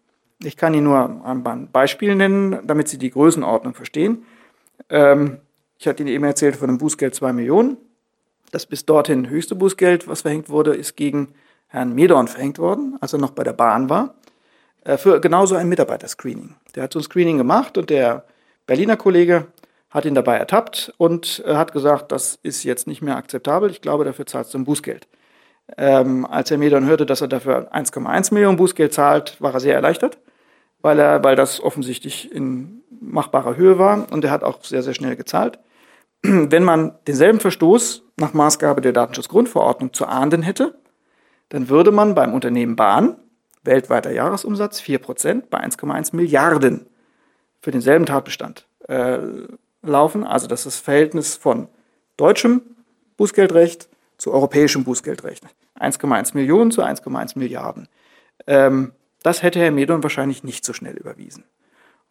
Ich kann Ihnen nur ein Beispiel nennen, damit Sie die Größenordnung verstehen. Ähm, ich hatte Ihnen eben erzählt von einem Bußgeld 2 Millionen. Das bis dorthin höchste Bußgeld, was verhängt wurde, ist gegen Herrn Medorn verhängt worden, als er noch bei der Bahn war, äh, für genauso ein Mitarbeiterscreening. Der hat so ein Screening gemacht und der Berliner Kollege hat ihn dabei ertappt und äh, hat gesagt, das ist jetzt nicht mehr akzeptabel, ich glaube, dafür zahlst du ein Bußgeld. Ähm, als Herr Medorn hörte, dass er dafür 1,1 Millionen Bußgeld zahlt, war er sehr erleichtert weil, er, weil das offensichtlich in machbarer Höhe war und er hat auch sehr, sehr schnell gezahlt. Wenn man denselben Verstoß nach Maßgabe der Datenschutzgrundverordnung zu ahnden hätte, dann würde man beim Unternehmen Bahn, weltweiter Jahresumsatz 4% bei 1,1 Milliarden für denselben Tatbestand, äh, laufen, also das ist das Verhältnis von deutschem Bußgeldrecht zu europäischem Bußgeldrecht. 1,1 Millionen zu 1,1 Milliarden. Ähm, das hätte Herr Medon wahrscheinlich nicht so schnell überwiesen.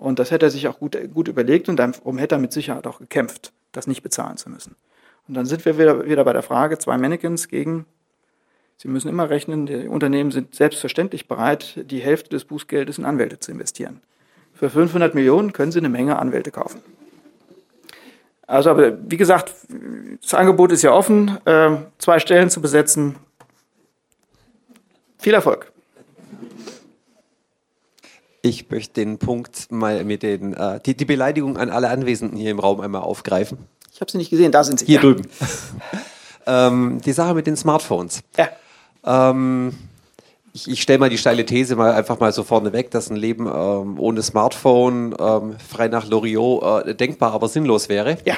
Und das hätte er sich auch gut, gut überlegt und darum hätte er mit Sicherheit auch gekämpft, das nicht bezahlen zu müssen. Und dann sind wir wieder, wieder bei der Frage, zwei Mannequins gegen, Sie müssen immer rechnen, die Unternehmen sind selbstverständlich bereit, die Hälfte des Bußgeldes in Anwälte zu investieren. Für 500 Millionen können Sie eine Menge Anwälte kaufen. Also, aber wie gesagt, das Angebot ist ja offen, äh, zwei Stellen zu besetzen. Viel Erfolg. Ich möchte den Punkt mal mit den, äh, die, die, Beleidigung an alle Anwesenden hier im Raum einmal aufgreifen. Ich habe sie nicht gesehen, da sind sie. Hier ja. drüben. ähm, die Sache mit den Smartphones. Ja. Ähm, ich, ich stelle mal die steile These mal einfach mal so vorne weg, dass ein Leben ähm, ohne Smartphone, ähm, frei nach Loriot, äh, denkbar, aber sinnlos wäre. Ja,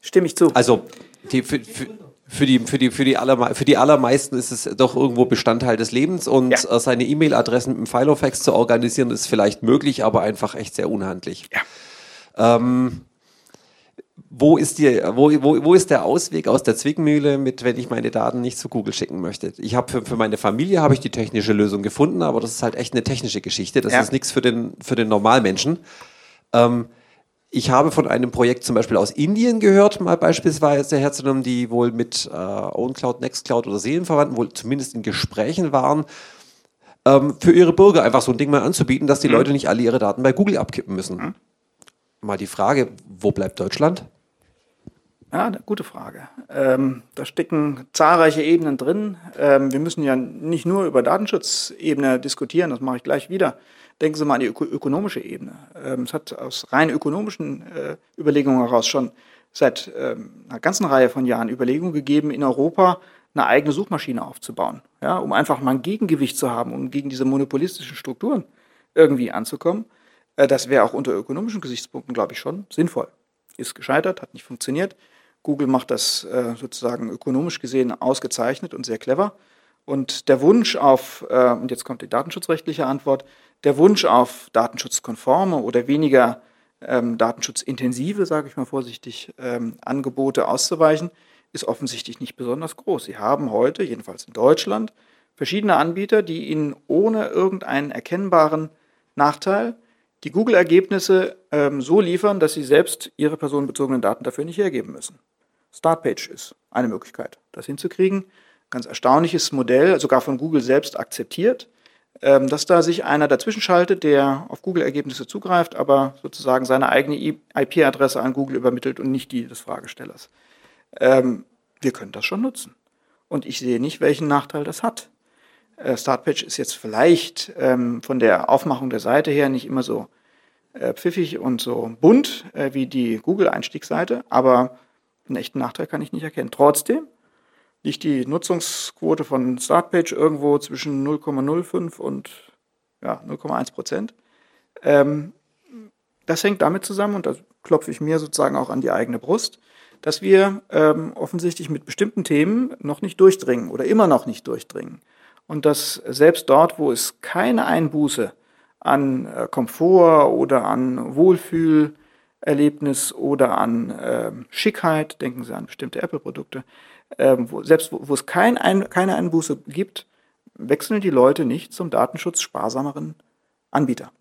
stimme ich zu. Also die, für, für, für die, für, die, für, die allerme für die allermeisten ist es doch irgendwo Bestandteil des Lebens und ja. Äh, seine E-Mail-Adressen mit dem Filofax zu organisieren ist vielleicht möglich, aber einfach echt sehr unhandlich. Ja. Ähm, wo ist, die, wo, wo, wo ist der Ausweg aus der Zwickmühle mit, wenn ich meine Daten nicht zu Google schicken möchte? Ich habe für, für meine Familie habe ich die technische Lösung gefunden, aber das ist halt echt eine technische Geschichte. Das ja. ist nichts für den, für den Normalmenschen. Ähm, ich habe von einem Projekt zum Beispiel aus Indien gehört, mal beispielsweise herzunehmen, die wohl mit äh, OwnCloud, Nextcloud oder Seelenverwandten wohl zumindest in Gesprächen waren, ähm, für ihre Bürger einfach so ein Ding mal anzubieten, dass die mhm. Leute nicht alle ihre Daten bei Google abkippen müssen. Mhm. Mal die Frage, wo bleibt Deutschland? Ja, eine gute Frage. Ähm, da stecken zahlreiche Ebenen drin. Ähm, wir müssen ja nicht nur über Datenschutzebene diskutieren, das mache ich gleich wieder. Denken Sie mal an die öko ökonomische Ebene. Ähm, es hat aus rein ökonomischen äh, Überlegungen heraus schon seit ähm, einer ganzen Reihe von Jahren Überlegungen gegeben, in Europa eine eigene Suchmaschine aufzubauen, ja, um einfach mal ein Gegengewicht zu haben, um gegen diese monopolistischen Strukturen irgendwie anzukommen. Äh, das wäre auch unter ökonomischen Gesichtspunkten, glaube ich, schon sinnvoll. Ist gescheitert, hat nicht funktioniert. Google macht das äh, sozusagen ökonomisch gesehen ausgezeichnet und sehr clever. Und der Wunsch auf, äh, und jetzt kommt die datenschutzrechtliche Antwort, der Wunsch auf datenschutzkonforme oder weniger ähm, datenschutzintensive, sage ich mal vorsichtig, ähm, Angebote auszuweichen, ist offensichtlich nicht besonders groß. Sie haben heute, jedenfalls in Deutschland, verschiedene Anbieter, die Ihnen ohne irgendeinen erkennbaren Nachteil die Google-Ergebnisse ähm, so liefern, dass Sie selbst Ihre personenbezogenen Daten dafür nicht hergeben müssen. Startpage ist eine Möglichkeit, das hinzukriegen. Ganz erstaunliches Modell, sogar von Google selbst akzeptiert. Ähm, dass da sich einer dazwischen schaltet, der auf Google-Ergebnisse zugreift, aber sozusagen seine eigene IP-Adresse an Google übermittelt und nicht die des Fragestellers. Ähm, wir können das schon nutzen. Und ich sehe nicht, welchen Nachteil das hat. Äh, Startpage ist jetzt vielleicht ähm, von der Aufmachung der Seite her nicht immer so äh, pfiffig und so bunt äh, wie die Google-Einstiegsseite, aber einen echten Nachteil kann ich nicht erkennen. Trotzdem liegt die Nutzungsquote von Startpage irgendwo zwischen 0,05 und ja, 0,1 Prozent. Ähm, das hängt damit zusammen, und da klopfe ich mir sozusagen auch an die eigene Brust, dass wir ähm, offensichtlich mit bestimmten Themen noch nicht durchdringen oder immer noch nicht durchdringen. Und dass selbst dort, wo es keine Einbuße an äh, Komfort oder an Wohlfühlerlebnis oder an äh, Schickheit, denken Sie an bestimmte Apple-Produkte, ähm, wo, selbst wo, wo es kein ein, keine Einbuße gibt, wechseln die Leute nicht zum Datenschutz sparsameren Anbieter.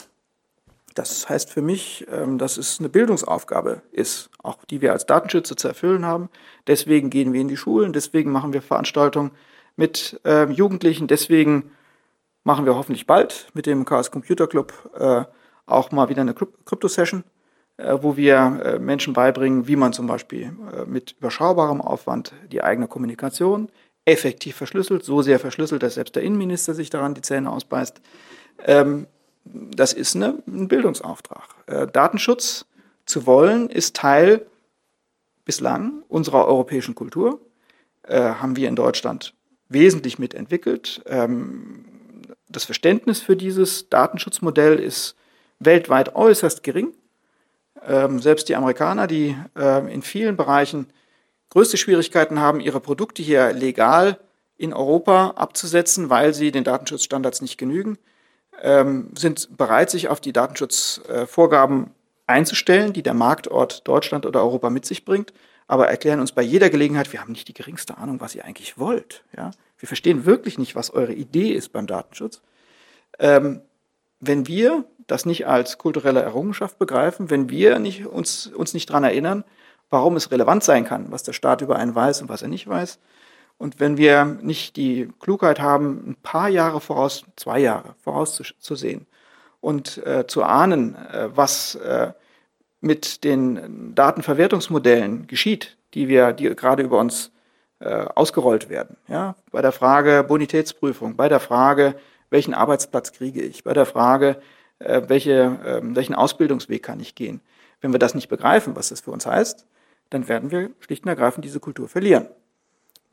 Das heißt für mich, ähm, dass es eine Bildungsaufgabe ist, auch die wir als Datenschützer zu erfüllen haben. Deswegen gehen wir in die Schulen, deswegen machen wir Veranstaltungen mit äh, Jugendlichen, deswegen machen wir hoffentlich bald mit dem Chaos Computer Club äh, auch mal wieder eine Krypto-Session, wo wir äh, Menschen beibringen, wie man zum Beispiel äh, mit überschaubarem Aufwand die eigene Kommunikation effektiv verschlüsselt, so sehr verschlüsselt, dass selbst der Innenminister sich daran die Zähne ausbeißt. Ähm, das ist eine, ein Bildungsauftrag. Datenschutz zu wollen ist Teil bislang unserer europäischen Kultur. haben wir in Deutschland wesentlich mitentwickelt. Ähm, das Verständnis für dieses Datenschutzmodell ist weltweit äußerst gering. Ähm, selbst die Amerikaner, die äh, in vielen Bereichen größte Schwierigkeiten haben, ihre Produkte hier legal in Europa abzusetzen, weil sie den Datenschutzstandards nicht genügen, ähm, sind bereit, sich auf die Datenschutzvorgaben einzustellen, die der Marktort Deutschland oder Europa mit sich bringt, aber erklären uns bei jeder Gelegenheit, wir haben nicht die geringste Ahnung, was ihr eigentlich wollt. Ja? Wir verstehen wirklich nicht, was eure Idee ist beim Datenschutz. Ähm, wenn wir das nicht als kulturelle Errungenschaft begreifen, wenn wir nicht, uns, uns nicht daran erinnern, warum es relevant sein kann, was der Staat über einen weiß und was er nicht weiß, und wenn wir nicht die Klugheit haben, ein paar Jahre voraus, zwei Jahre vorauszusehen und äh, zu ahnen, äh, was äh, mit den Datenverwertungsmodellen geschieht, die wir, die gerade über uns äh, ausgerollt werden. Ja? Bei der Frage Bonitätsprüfung, bei der Frage, welchen Arbeitsplatz kriege ich, bei der Frage, äh, welche, äh, welchen Ausbildungsweg kann ich gehen. Wenn wir das nicht begreifen, was das für uns heißt, dann werden wir schlicht und ergreifend diese Kultur verlieren.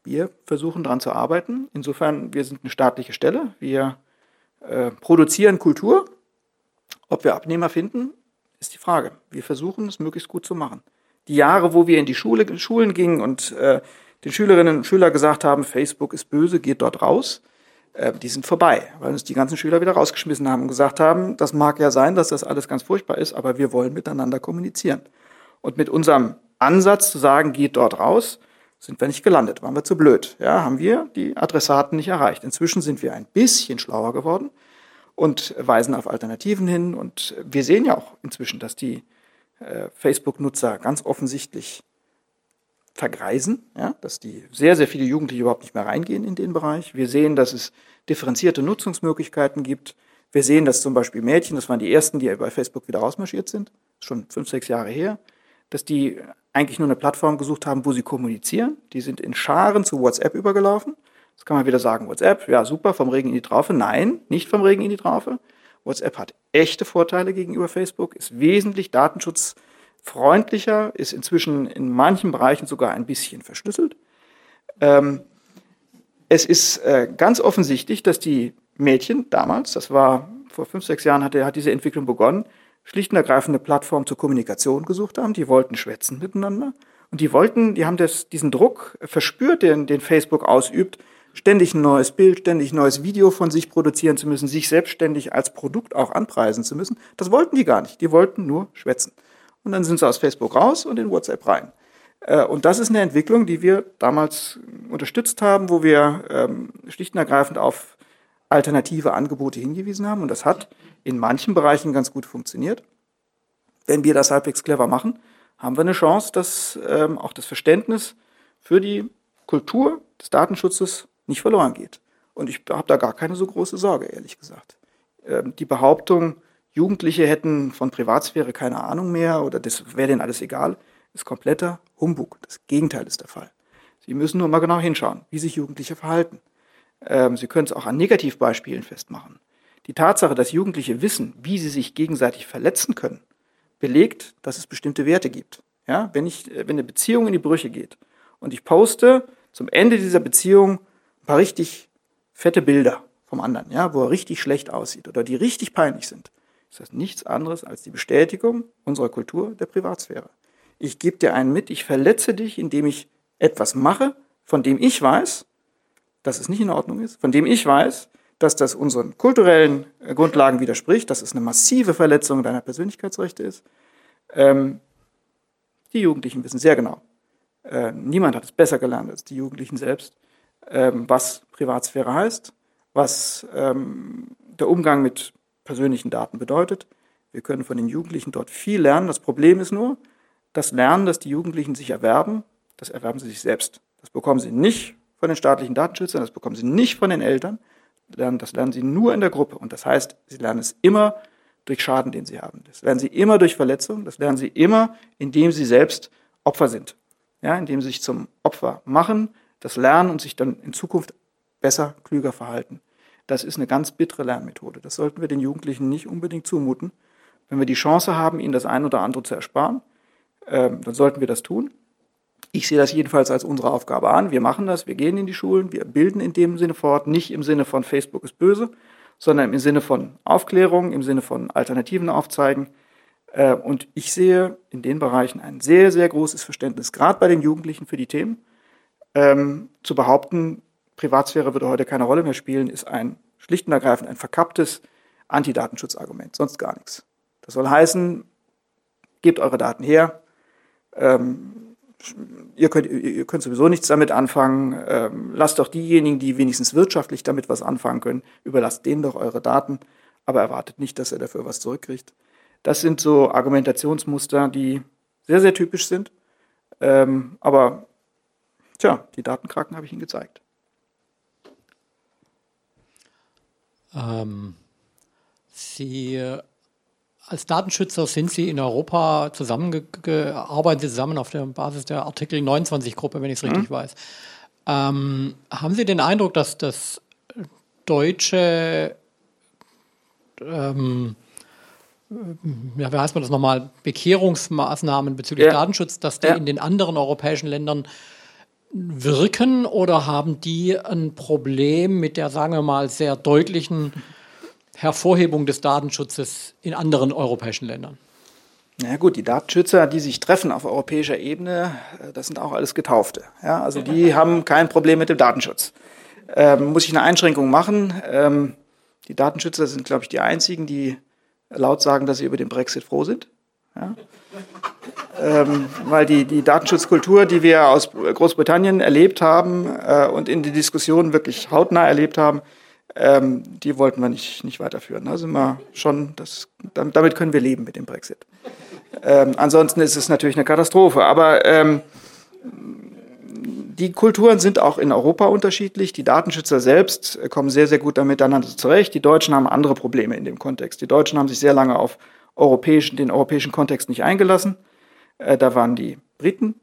Wir versuchen daran zu arbeiten. Insofern, wir sind eine staatliche Stelle. Wir äh, produzieren Kultur. Ob wir Abnehmer finden, ist die Frage. Wir versuchen es möglichst gut zu machen. Die Jahre, wo wir in die Schule, Schulen gingen und äh, den Schülerinnen und Schülern gesagt haben, Facebook ist böse, geht dort raus, die sind vorbei, weil uns die ganzen Schüler wieder rausgeschmissen haben und gesagt haben, das mag ja sein, dass das alles ganz furchtbar ist, aber wir wollen miteinander kommunizieren. Und mit unserem Ansatz zu sagen, geht dort raus, sind wir nicht gelandet, waren wir zu blöd. Ja, haben wir die Adressaten nicht erreicht. Inzwischen sind wir ein bisschen schlauer geworden und weisen auf Alternativen hin. Und wir sehen ja auch inzwischen, dass die äh, Facebook-Nutzer ganz offensichtlich vergreisen, ja, dass die sehr, sehr viele Jugendliche überhaupt nicht mehr reingehen in den Bereich. Wir sehen, dass es differenzierte Nutzungsmöglichkeiten gibt. Wir sehen, dass zum Beispiel Mädchen, das waren die ersten, die bei Facebook wieder rausmarschiert sind, schon fünf, sechs Jahre her, dass die eigentlich nur eine Plattform gesucht haben, wo sie kommunizieren. Die sind in Scharen zu WhatsApp übergelaufen. Das kann man wieder sagen, WhatsApp, ja super, vom Regen in die Traufe. Nein, nicht vom Regen in die Traufe. WhatsApp hat echte Vorteile gegenüber Facebook, ist wesentlich datenschutzfreundlicher, ist inzwischen in manchen Bereichen sogar ein bisschen verschlüsselt. Ähm, es ist äh, ganz offensichtlich, dass die Mädchen damals, das war vor fünf, sechs Jahren, hat, hat diese Entwicklung begonnen, schlicht und ergreifend eine Plattform zur Kommunikation gesucht haben. Die wollten schwätzen miteinander. Und die wollten, die haben das, diesen Druck verspürt, den, den Facebook ausübt, ständig ein neues Bild, ständig ein neues Video von sich produzieren zu müssen, sich selbstständig als Produkt auch anpreisen zu müssen. Das wollten die gar nicht. Die wollten nur schwätzen. Und dann sind sie aus Facebook raus und in WhatsApp rein. Äh, und das ist eine Entwicklung, die wir damals unterstützt haben, wo wir ähm, schlicht und ergreifend auf alternative Angebote hingewiesen haben. Und das hat in manchen Bereichen ganz gut funktioniert. Wenn wir das halbwegs clever machen, haben wir eine Chance, dass ähm, auch das Verständnis für die Kultur des Datenschutzes nicht verloren geht. Und ich habe da gar keine so große Sorge, ehrlich gesagt. Ähm, die Behauptung, Jugendliche hätten von Privatsphäre keine Ahnung mehr oder das wäre denen alles egal, ist kompletter Humbug. Das Gegenteil ist der Fall. Sie müssen nur mal genau hinschauen, wie sich Jugendliche verhalten. Ähm, Sie können es auch an Negativbeispielen festmachen. Die Tatsache, dass Jugendliche wissen, wie sie sich gegenseitig verletzen können, belegt, dass es bestimmte Werte gibt. Ja, wenn, ich, wenn eine Beziehung in die Brüche geht und ich poste zum Ende dieser Beziehung ein paar richtig fette Bilder vom anderen, ja, wo er richtig schlecht aussieht oder die richtig peinlich sind, das nichts anderes als die Bestätigung unserer Kultur der Privatsphäre. Ich gebe dir einen mit, ich verletze dich, indem ich etwas mache, von dem ich weiß, dass es nicht in Ordnung ist, von dem ich weiß, dass das unseren kulturellen äh, Grundlagen widerspricht, dass es eine massive Verletzung deiner Persönlichkeitsrechte ist. Ähm, die Jugendlichen wissen sehr genau, äh, niemand hat es besser gelernt als die Jugendlichen selbst, ähm, was Privatsphäre heißt, was ähm, der Umgang mit persönlichen Daten bedeutet. Wir können von den Jugendlichen dort viel lernen. Das Problem ist nur, das Lernen, das die Jugendlichen sich erwerben, das erwerben sie sich selbst. Das bekommen sie nicht von den staatlichen Datenschützern, das bekommen sie nicht von den Eltern. Das lernen sie nur in der Gruppe. Und das heißt, sie lernen es immer durch Schaden, den sie haben. Das lernen sie immer durch Verletzung. Das lernen sie immer, indem sie selbst Opfer sind. Ja, indem sie sich zum Opfer machen, das lernen und sich dann in Zukunft besser, klüger verhalten. Das ist eine ganz bittere Lernmethode. Das sollten wir den Jugendlichen nicht unbedingt zumuten. Wenn wir die Chance haben, ihnen das ein oder andere zu ersparen, ähm, dann sollten wir das tun. Ich sehe das jedenfalls als unsere Aufgabe an. Wir machen das, wir gehen in die Schulen, wir bilden in dem Sinne fort, nicht im Sinne von Facebook ist böse, sondern im Sinne von Aufklärung, im Sinne von Alternativen aufzeigen. Äh, und ich sehe in den Bereichen ein sehr, sehr großes Verständnis, gerade bei den Jugendlichen für die Themen. Ähm, zu behaupten, Privatsphäre würde heute keine Rolle mehr spielen, ist ein schlicht und ergreifend ein verkapptes Antidatenschutzargument, sonst gar nichts. Das soll heißen, gebt eure Daten her. Ähm, ihr, könnt, ihr könnt sowieso nichts damit anfangen. Ähm, lasst doch diejenigen, die wenigstens wirtschaftlich damit was anfangen können, überlasst denen doch eure Daten, aber erwartet nicht, dass er dafür was zurückkriegt. Das sind so Argumentationsmuster, die sehr, sehr typisch sind. Ähm, aber tja, die Datenkraken habe ich Ihnen gezeigt. Ähm, Sie als Datenschützer sind Sie in Europa zusammengearbeitet, zusammen auf der Basis der Artikel 29-Gruppe, wenn ich es richtig mhm. weiß. Ähm, haben Sie den Eindruck, dass das deutsche, ähm, ja, wie heißt man das nochmal, Bekehrungsmaßnahmen bezüglich ja. Datenschutz, dass die ja. in den anderen europäischen Ländern wirken oder haben die ein Problem mit der, sagen wir mal, sehr deutlichen Hervorhebung des Datenschutzes in anderen europäischen Ländern? Na gut, die Datenschützer, die sich treffen auf europäischer Ebene, äh, das sind auch alles Getaufte. Ja, also die haben kein Problem mit dem Datenschutz. Ähm, muss ich eine Einschränkung machen? Ähm, die Datenschützer sind, glaube ich, die einzigen, die laut sagen, dass sie über den Brexit froh sind. Ja? Ähm, weil die, die Datenschutzkultur, die wir aus Großbritannien erlebt haben äh, und in den Diskussionen wirklich hautnah erlebt haben, ähm, die wollten wir nicht, nicht weiterführen. Da sind wir schon, das, damit können wir leben mit dem Brexit. Ähm, ansonsten ist es natürlich eine Katastrophe. Aber ähm, die Kulturen sind auch in Europa unterschiedlich. Die Datenschützer selbst kommen sehr, sehr gut miteinander zurecht. Die Deutschen haben andere Probleme in dem Kontext. Die Deutschen haben sich sehr lange auf europäischen, den europäischen Kontext nicht eingelassen. Äh, da waren die Briten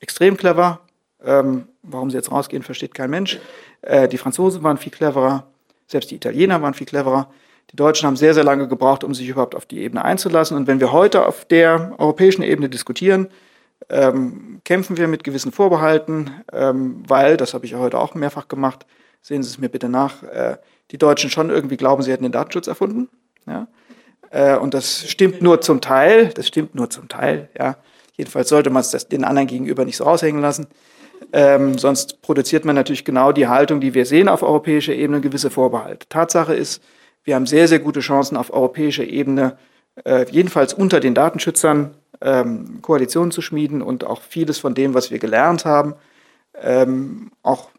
extrem clever. Ähm, warum sie jetzt rausgehen, versteht kein Mensch. Äh, die Franzosen waren viel cleverer. Selbst die Italiener waren viel cleverer. Die Deutschen haben sehr, sehr lange gebraucht, um sich überhaupt auf die Ebene einzulassen. Und wenn wir heute auf der europäischen Ebene diskutieren, ähm, kämpfen wir mit gewissen Vorbehalten, ähm, weil, das habe ich ja heute auch mehrfach gemacht, sehen Sie es mir bitte nach, äh, die Deutschen schon irgendwie glauben, sie hätten den Datenschutz erfunden. Ja? Äh, und das stimmt nur zum Teil, das stimmt nur zum Teil, ja. Jedenfalls sollte man es den anderen gegenüber nicht so raushängen lassen. Ähm, sonst produziert man natürlich genau die Haltung, die wir sehen auf europäischer Ebene, gewisse Vorbehalte. Tatsache ist, wir haben sehr, sehr gute Chancen auf europäischer Ebene, äh, jedenfalls unter den Datenschützern, ähm, Koalitionen zu schmieden und auch vieles von dem, was wir gelernt haben, ähm, auch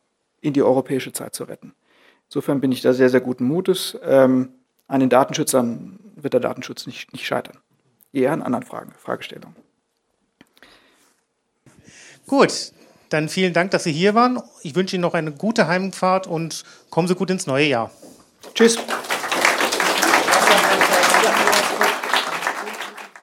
in die europäische Zeit zu retten. Insofern bin ich da sehr, sehr guten Mutes. Ähm, an den Datenschützern wird der Datenschutz nicht, nicht scheitern. Eher an anderen Fragen, Fragestellungen. Gut, dann vielen Dank, dass Sie hier waren. Ich wünsche Ihnen noch eine gute Heimfahrt und kommen Sie gut ins neue Jahr. Tschüss.